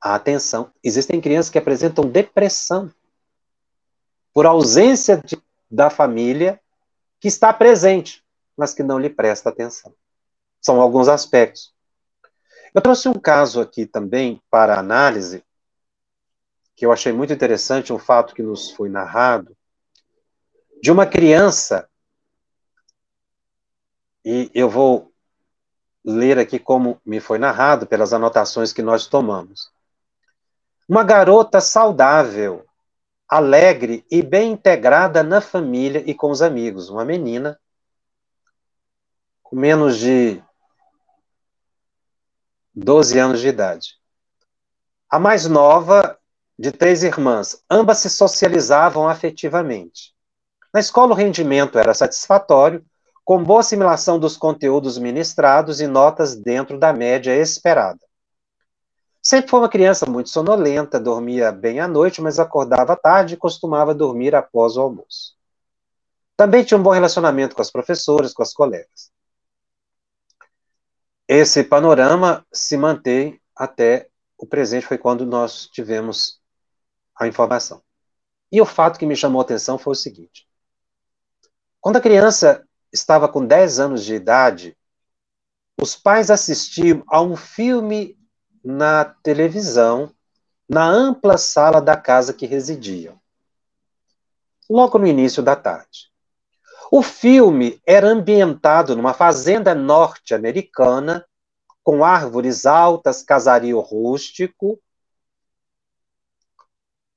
S1: Atenção, existem crianças que apresentam depressão por ausência de, da família que está presente, mas que não lhe presta atenção. São alguns aspectos. Eu trouxe um caso aqui também para análise que eu achei muito interessante, um fato que nos foi narrado, de uma criança, e eu vou ler aqui como me foi narrado pelas anotações que nós tomamos. Uma garota saudável, alegre e bem integrada na família e com os amigos. Uma menina com menos de 12 anos de idade. A mais nova, de três irmãs, ambas se socializavam afetivamente. Na escola, o rendimento era satisfatório, com boa assimilação dos conteúdos ministrados e notas dentro da média esperada. Sempre foi uma criança muito sonolenta, dormia bem à noite, mas acordava tarde e costumava dormir após o almoço. Também tinha um bom relacionamento com as professoras, com as colegas. Esse panorama se mantém até o presente, foi quando nós tivemos a informação. E o fato que me chamou a atenção foi o seguinte: quando a criança estava com 10 anos de idade, os pais assistiam a um filme na televisão, na ampla sala da casa que residiam, logo no início da tarde. O filme era ambientado numa fazenda norte-americana, com árvores altas, casario rústico.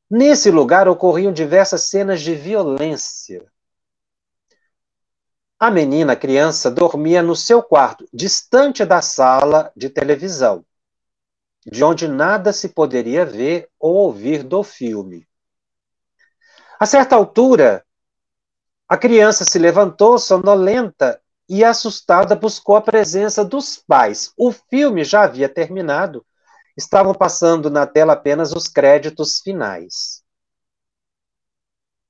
S1: Nesse lugar ocorriam diversas cenas de violência. A menina, a criança, dormia no seu quarto, distante da sala de televisão de onde nada se poderia ver ou ouvir do filme. A certa altura, a criança se levantou sonolenta e assustada buscou a presença dos pais. O filme já havia terminado, estavam passando na tela apenas os créditos finais.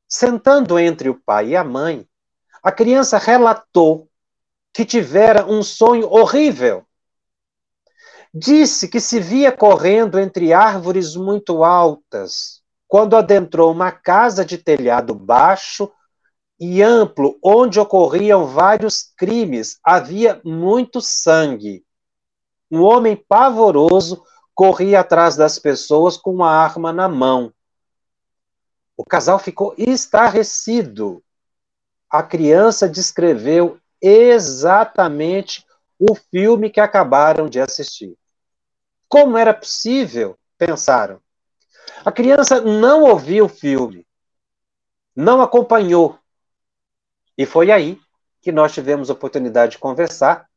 S1: Sentando entre o pai e a mãe, a criança relatou que tivera um sonho horrível Disse que se via correndo entre árvores muito altas, quando adentrou uma casa de telhado baixo e amplo, onde ocorriam vários crimes, havia muito sangue. Um homem pavoroso corria atrás das pessoas com uma arma na mão. O casal ficou estarrecido. A criança descreveu exatamente o filme que acabaram de assistir. Como era possível? Pensaram. A criança não ouviu o filme, não acompanhou. E foi aí que nós tivemos a oportunidade de conversar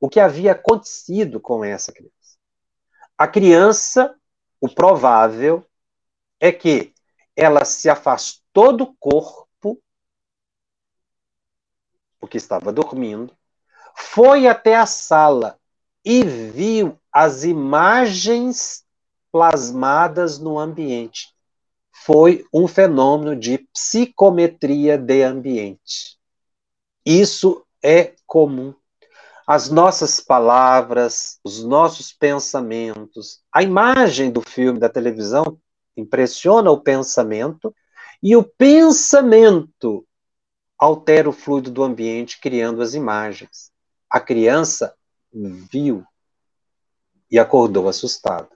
S1: o que havia acontecido com essa criança. A criança, o provável é que ela se afastou do corpo, porque estava dormindo, foi até a sala e viu as imagens plasmadas no ambiente. Foi um fenômeno de psicometria de ambiente. Isso é comum. As nossas palavras, os nossos pensamentos, a imagem do filme, da televisão, impressiona o pensamento, e o pensamento altera o fluido do ambiente, criando as imagens. A criança viu e acordou assustada.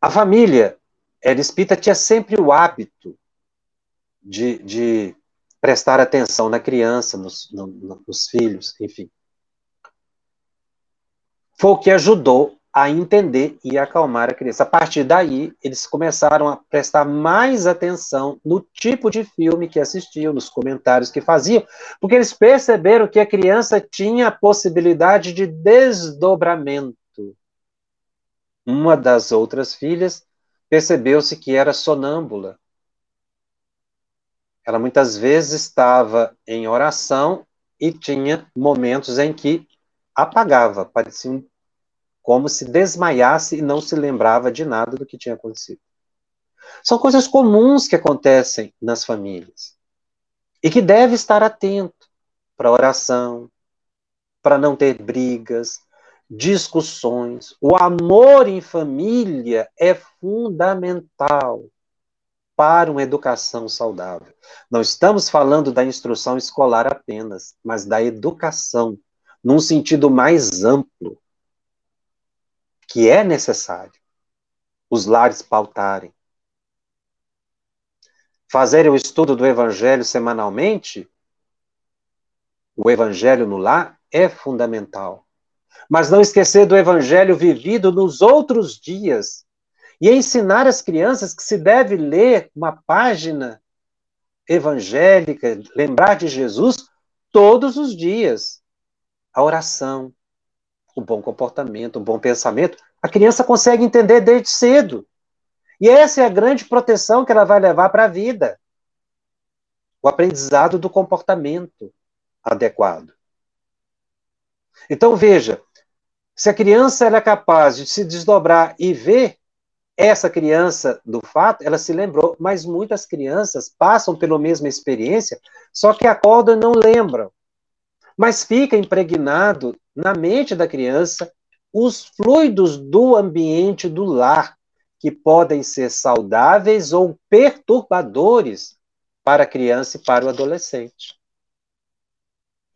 S1: A família era tinha sempre o hábito de, de prestar atenção na criança, nos, no, nos filhos, enfim. Foi o que ajudou a entender e acalmar a criança. A partir daí, eles começaram a prestar mais atenção no tipo de filme que assistiam, nos comentários que faziam, porque eles perceberam que a criança tinha a possibilidade de desdobramento. Uma das outras filhas percebeu-se que era sonâmbula. Ela muitas vezes estava em oração e tinha momentos em que apagava, parecia um como se desmaiasse e não se lembrava de nada do que tinha acontecido. São coisas comuns que acontecem nas famílias e que deve estar atento para oração, para não ter brigas, discussões. O amor em família é fundamental para uma educação saudável. Não estamos falando da instrução escolar apenas, mas da educação, num sentido mais amplo que é necessário os lares pautarem. Fazerem o estudo do Evangelho semanalmente, o Evangelho no lar é fundamental. Mas não esquecer do Evangelho vivido nos outros dias E ensinar as crianças que se deve ler uma página evangélica, lembrar de Jesus todos os dias. A oração, o bom comportamento, o bom pensamento, a criança consegue entender desde cedo. E essa é a grande proteção que ela vai levar para a vida. O aprendizado do comportamento adequado. Então veja, se a criança é capaz de se desdobrar e ver essa criança do fato, ela se lembrou, mas muitas crianças passam pela mesma experiência, só que acordam e não lembram. Mas fica impregnado na mente da criança os fluidos do ambiente do lar, que podem ser saudáveis ou perturbadores para a criança e para o adolescente.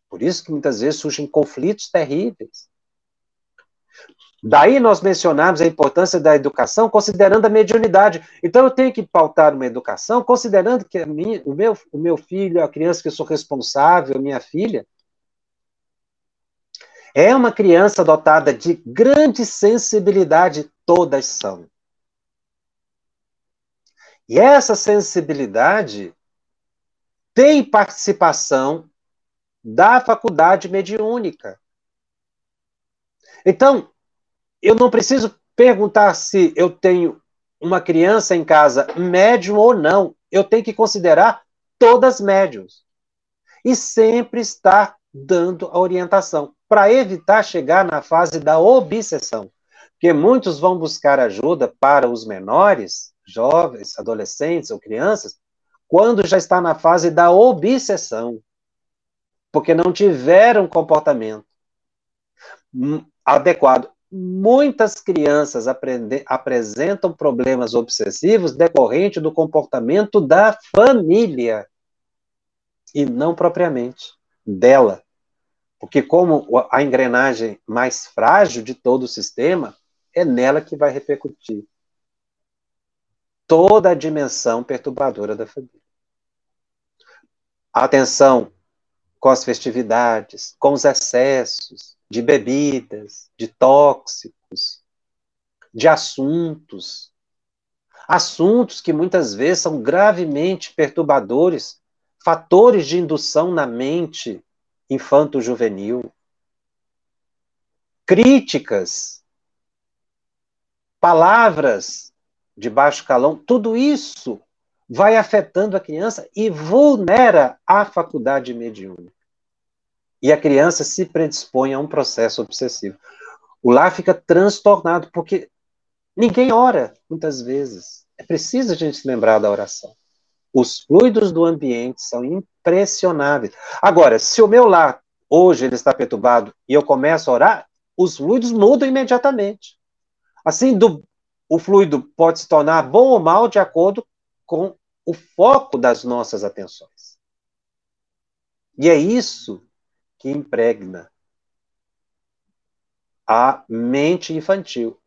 S1: Por isso que muitas vezes surgem conflitos terríveis. Daí nós mencionamos a importância da educação considerando a mediunidade. Então eu tenho que pautar uma educação considerando que minha, o, meu, o meu filho, a criança que eu sou responsável, minha filha, é uma criança dotada de grande sensibilidade, todas são. E essa sensibilidade tem participação da faculdade mediúnica. Então, eu não preciso perguntar se eu tenho uma criança em casa médium ou não. Eu tenho que considerar todas médiums. E sempre estar dando a orientação, para evitar chegar na fase da obsessão. Porque muitos vão buscar ajuda para os menores, jovens, adolescentes ou crianças, quando já está na fase da obsessão. Porque não tiveram comportamento adequado muitas crianças aprende, apresentam problemas obsessivos decorrente do comportamento da família e não propriamente dela. Porque como a engrenagem mais frágil de todo o sistema é nela que vai repercutir toda a dimensão perturbadora da família. Atenção com as festividades, com os excessos, de bebidas, de tóxicos, de assuntos. Assuntos que muitas vezes são gravemente perturbadores, fatores de indução na mente infanto-juvenil. Críticas, palavras de baixo calão, tudo isso vai afetando a criança e vulnera a faculdade mediúnica e a criança se predispõe a um processo obsessivo. O lar fica transtornado porque ninguém ora, muitas vezes. É preciso a gente se lembrar da oração. Os fluidos do ambiente são impressionáveis. Agora, se o meu lar hoje ele está perturbado e eu começo a orar, os fluidos mudam imediatamente. Assim, do, o fluido pode se tornar bom ou mal de acordo com o foco das nossas atenções. E é isso que impregna a mente infantil.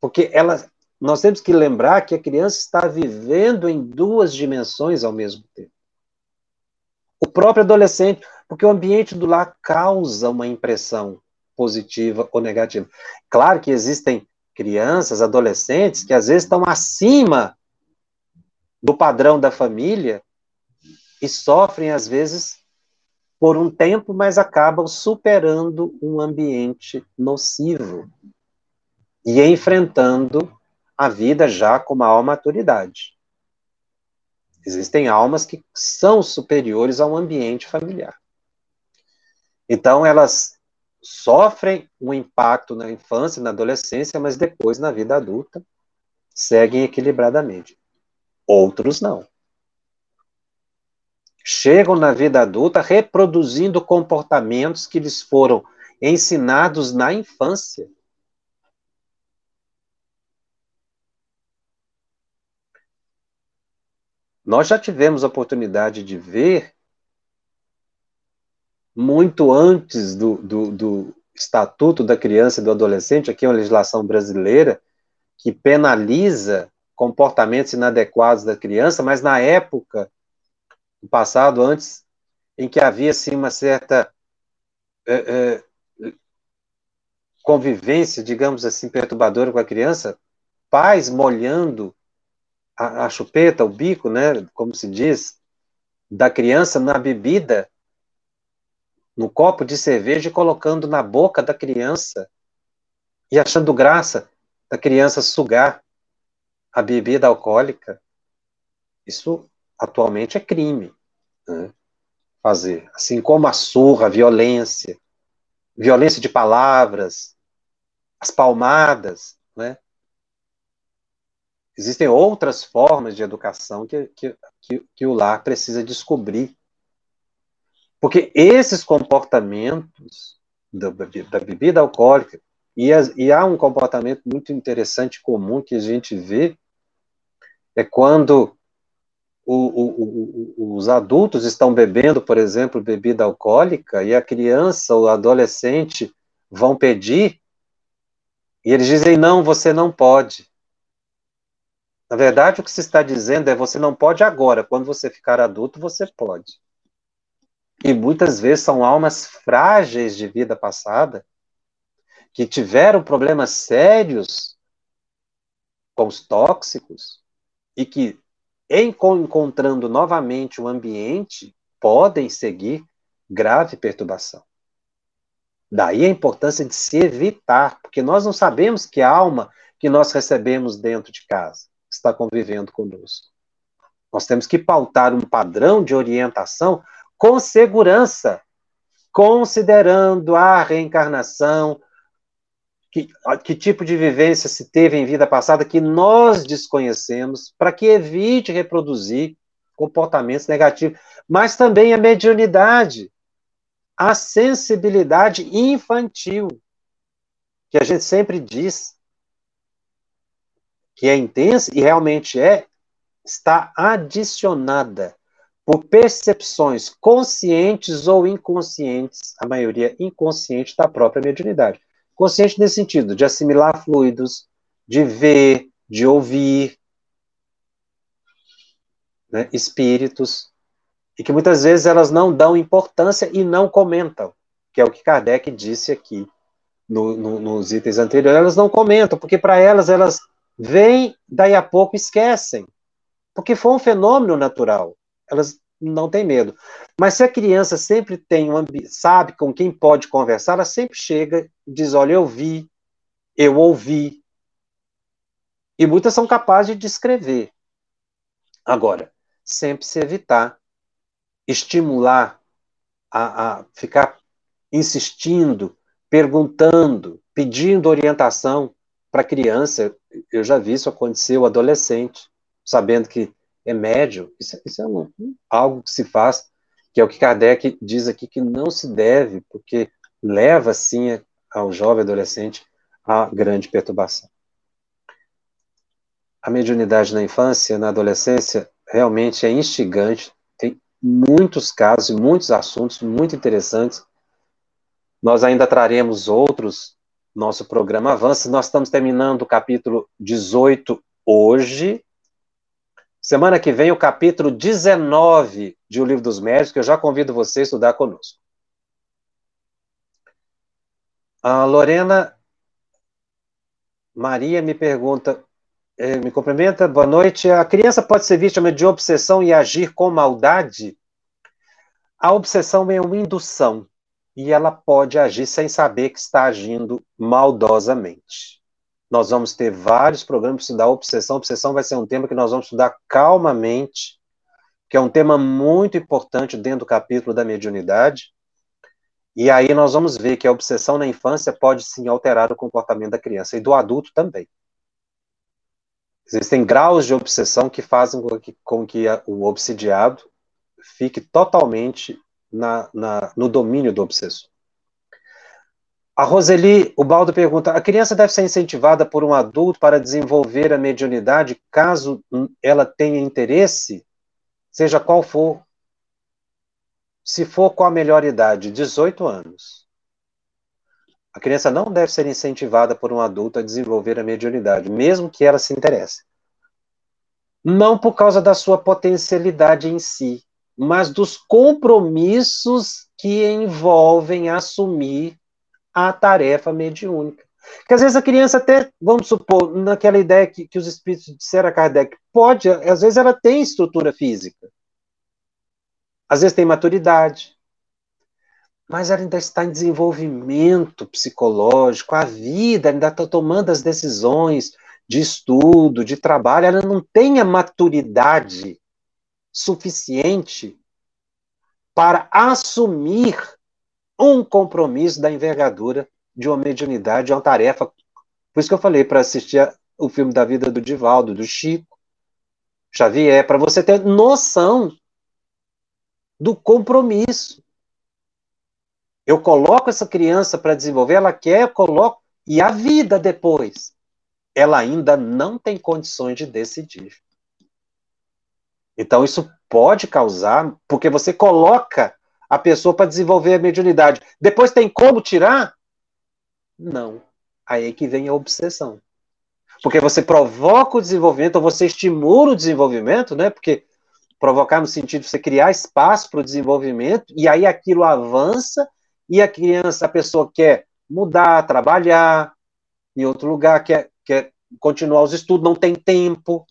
S1: Porque ela, nós temos que lembrar que a criança está vivendo em duas dimensões ao mesmo tempo. Próprio adolescente, porque o ambiente do lar causa uma impressão positiva ou negativa. Claro que existem crianças, adolescentes, que às vezes estão acima do padrão da família e sofrem, às vezes, por um tempo, mas acabam superando um ambiente nocivo e enfrentando a vida já com maior maturidade. Existem almas que são superiores ao ambiente familiar. Então, elas sofrem um impacto na infância, na adolescência, mas depois, na vida adulta, seguem equilibradamente. Outros não chegam na vida adulta reproduzindo comportamentos que lhes foram ensinados na infância. Nós já tivemos a oportunidade de ver, muito antes do, do, do Estatuto da Criança e do Adolescente, aqui é uma legislação brasileira, que penaliza comportamentos inadequados da criança, mas na época no passado, antes, em que havia assim, uma certa é, é, convivência, digamos assim, perturbadora com a criança, pais molhando a, a chupeta, o bico, né, como se diz, da criança na bebida, no copo de cerveja e colocando na boca da criança e achando graça da criança sugar a bebida alcoólica. Isso atualmente é crime. Né? Fazer. Assim como a surra, a violência, violência de palavras, as palmadas, né? Existem outras formas de educação que, que, que, que o lar precisa descobrir. Porque esses comportamentos da, da bebida alcoólica, e, as, e, há um comportamento muito interessante, comum, que a gente vê, é quando o, o, o, os adultos estão bebendo, por exemplo, bebida alcoólica, e a criança ou adolescente vão pedir, e eles dizem: não, você não pode. Na verdade, o que se está dizendo é: você não pode agora, quando você ficar adulto, você pode. E muitas vezes são almas frágeis de vida passada, que tiveram problemas sérios com os tóxicos, e que, encontrando novamente o ambiente, podem seguir grave perturbação. Daí a importância de se evitar, porque nós não sabemos que alma que nós recebemos dentro de casa está convivendo conosco. Nós temos que pautar um padrão de orientação com segurança, considerando a reencarnação, que, que, tipo de vivência se teve em vida passada que nós desconhecemos, para que evite reproduzir comportamentos negativos, mas também a mediunidade, a sensibilidade infantil, que a gente sempre diz que é intensa e realmente é, está adicionada por percepções conscientes ou inconscientes, a maioria inconsciente da própria mediunidade. Consciente nesse sentido, de assimilar fluidos, de ver, de ouvir, né, espíritos, e que muitas vezes elas não dão importância e não comentam, que é o que Kardec disse aqui no, no, nos itens anteriores. Elas não comentam, porque para elas, elas vêm, daí a pouco esquecem, porque foi um fenômeno natural. Elas não têm medo. Mas se a criança sempre tem um sabe com quem pode conversar, ela sempre chega e diz: Olha, eu vi, eu ouvi. E muitas são capazes de descrever. Agora, sempre se evitar estimular a, a ficar insistindo, perguntando, pedindo orientação para a criança. Eu já vi isso acontecer, o adolescente, sabendo que é médio. Isso, isso é um, algo que se faz, que é o que Kardec diz aqui que não se deve, porque leva, sim, ao jovem adolescente a grande perturbação. A mediunidade na infância, na adolescência, realmente é instigante, tem muitos casos, muitos assuntos muito interessantes. Nós ainda traremos outros, nosso programa avança. Nós estamos terminando o capítulo 18 hoje, Semana que vem, o capítulo 19 de O Livro dos Médios, que eu já convido você a estudar conosco. A Lorena Maria me pergunta, eh, me cumprimenta, boa noite. A criança pode ser vítima de obsessão e agir com maldade? A obsessão é uma indução e ela pode agir sem saber que está agindo maldosamente. Nós vamos ter vários programas para estudar obsessão. Obsessão vai ser um tema que nós vamos estudar calmamente, que é um tema muito importante dentro do capítulo da mediunidade. E aí nós vamos ver que a obsessão na infância pode sim alterar o comportamento da criança e do adulto também. Existem graus de obsessão que fazem com que, com que o obsidiado fique totalmente na, na, no domínio do obsessor. A Roseli, o Baldo pergunta: a criança deve ser incentivada por um adulto para desenvolver a mediunidade caso ela tenha interesse, seja qual for? Se for com a melhor idade, 18 anos. A criança não deve ser incentivada por um adulto a desenvolver a mediunidade, mesmo que ela se interesse. Não por causa da sua potencialidade em si, mas dos compromissos que envolvem assumir a tarefa mediúnica. Que às vezes a criança até, vamos supor, naquela ideia que, que os espíritos disseram a Kardec, pode, às vezes ela tem estrutura física. Às vezes tem maturidade. Mas ela ainda está em desenvolvimento psicológico, a vida ainda está tomando as decisões de estudo, de trabalho, ela não tem a maturidade suficiente para assumir um compromisso da envergadura de uma mediunidade, de uma tarefa. Por isso que eu falei para assistir o filme da vida do Divaldo, do Chico Xavier, para você ter noção do compromisso. Eu coloco essa criança para desenvolver, ela quer, eu coloco, e a vida depois, ela ainda não tem condições de decidir. Então, isso pode causar, porque você coloca a pessoa para desenvolver a mediunidade. Depois tem como tirar? Não. Aí é que vem a obsessão. Porque você provoca o desenvolvimento, ou você estimula o desenvolvimento, né? Porque provocar no sentido de você criar espaço para o desenvolvimento, e aí aquilo avança, e a criança, a pessoa quer mudar, trabalhar em outro lugar, quer, quer continuar os estudos, não tem tempo.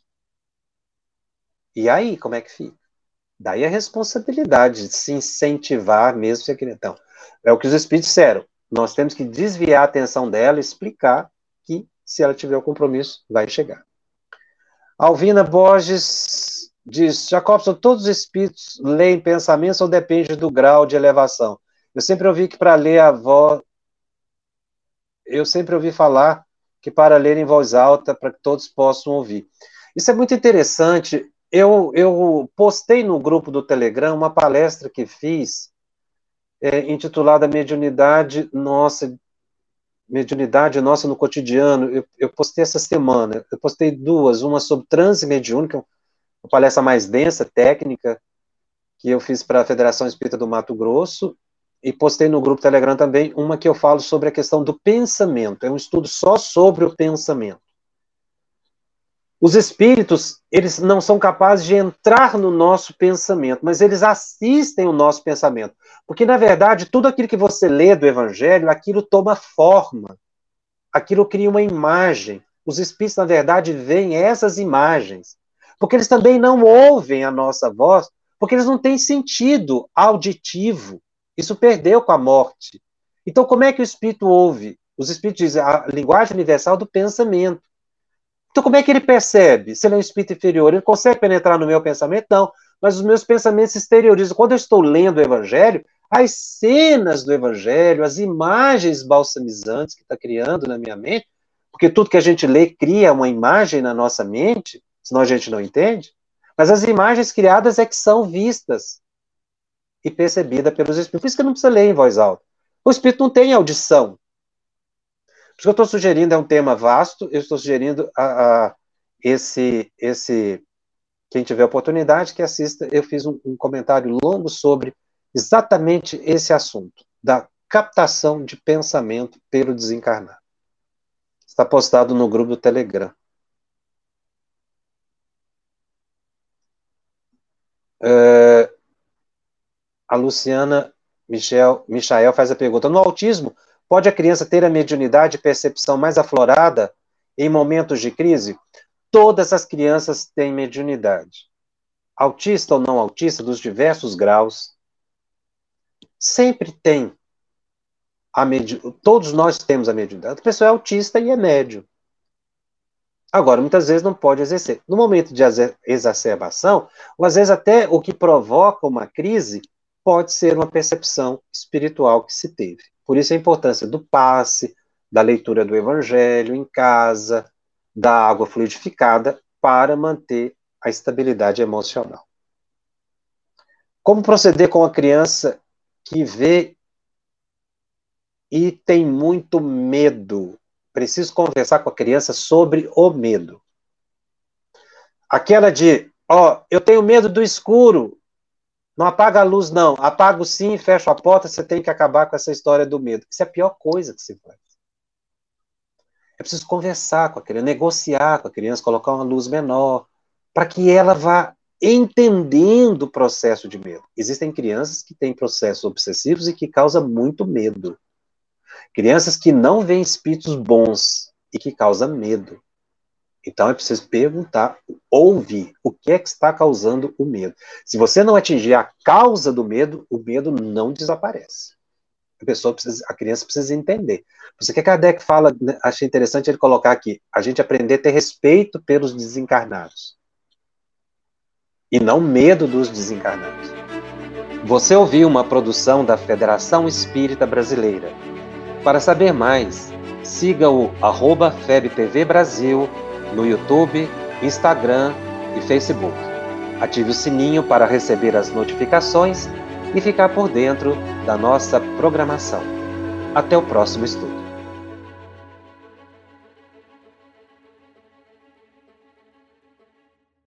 S1: E aí, como é que fica? Daí a responsabilidade de se incentivar mesmo se a criança. Então, é o que os espíritos disseram. Nós temos que desviar a atenção dela explicar que, se ela tiver o compromisso, vai chegar. Alvina Borges diz: Jacobson, todos os espíritos leem pensamentos ou depende do grau de elevação? Eu sempre ouvi que para ler a voz. Eu sempre ouvi falar que para ler em voz alta, para que todos possam ouvir. Isso é muito interessante. Eu, eu postei no grupo do Telegram uma palestra que fiz é, intitulada Mediunidade Nossa, Mediunidade Nossa no Cotidiano. Eu, eu, postei essa semana. Eu postei duas, uma sobre transe mediúnica, uma palestra mais densa, técnica, que eu fiz para a Federação Espírita do Mato Grosso, e postei no grupo Telegram também uma que eu falo sobre a questão do pensamento. É um estudo só sobre o pensamento. Os espíritos, eles não são capazes de entrar no nosso pensamento, mas eles assistem o nosso pensamento. Porque, na verdade, tudo aquilo que você lê do Evangelho, aquilo toma forma. Aquilo cria uma imagem. Os espíritos, na verdade, veem essas imagens. Porque eles também não ouvem a nossa voz, porque eles não têm sentido auditivo. Isso perdeu com a morte. Então, como é que o espírito ouve? Os espíritos dizem a linguagem universal do pensamento. Então, como é que ele percebe? Se ele é um espírito inferior, ele consegue penetrar no meu pensamento? Não. Mas os meus pensamentos se exteriorizam. Quando eu estou lendo o Evangelho, as cenas do Evangelho, as imagens balsamizantes que está criando na minha mente, porque tudo que a gente lê cria uma imagem na nossa mente, senão a gente não entende. Mas as imagens criadas é que são vistas e percebidas pelos espíritos. Por isso que não precisa ler em voz alta. O espírito não tem audição. Isso que eu estou sugerindo, é um tema vasto, eu estou sugerindo a, a esse, esse, quem tiver oportunidade, que assista, eu fiz um, um comentário longo sobre exatamente esse assunto, da captação de pensamento pelo desencarnado. Está postado no grupo do Telegram. É, a Luciana Michel, Michael faz a pergunta: no autismo, Pode a criança ter a mediunidade e percepção mais aflorada em momentos de crise? Todas as crianças têm mediunidade. Autista ou não autista, dos diversos graus, sempre tem a medi... Todos nós temos a mediunidade. A pessoa é autista e é médio. Agora, muitas vezes não pode exercer. No momento de exacerbação, ou às vezes até o que provoca uma crise pode ser uma percepção espiritual que se teve. Por isso a importância do passe, da leitura do evangelho em casa, da água fluidificada para manter a estabilidade emocional. Como proceder com a criança que vê e tem muito medo? Preciso conversar com a criança sobre o medo. Aquela de, ó, eu tenho medo do escuro, não apaga a luz, não. Apaga sim, fecha a porta, você tem que acabar com essa história do medo. Isso é a pior coisa que se faz. É preciso conversar com a criança, negociar com a criança, colocar uma luz menor, para que ela vá entendendo o processo de medo. Existem crianças que têm processos obsessivos e que causam muito medo. Crianças que não veem espíritos bons e que causam medo. Então é preciso perguntar, ouvir o que é que está causando o medo. Se você não atingir a causa do medo, o medo não desaparece. A pessoa precisa, a criança precisa entender. Você que Kardec fala, né, achei interessante ele colocar aqui, a gente aprender a ter respeito pelos desencarnados e não medo dos desencarnados. Você ouviu uma produção da Federação Espírita Brasileira. Para saber mais, siga o arroba FebTV Brasil no YouTube, Instagram e Facebook. Ative o sininho para receber as notificações e ficar por dentro da nossa programação. Até o próximo estudo.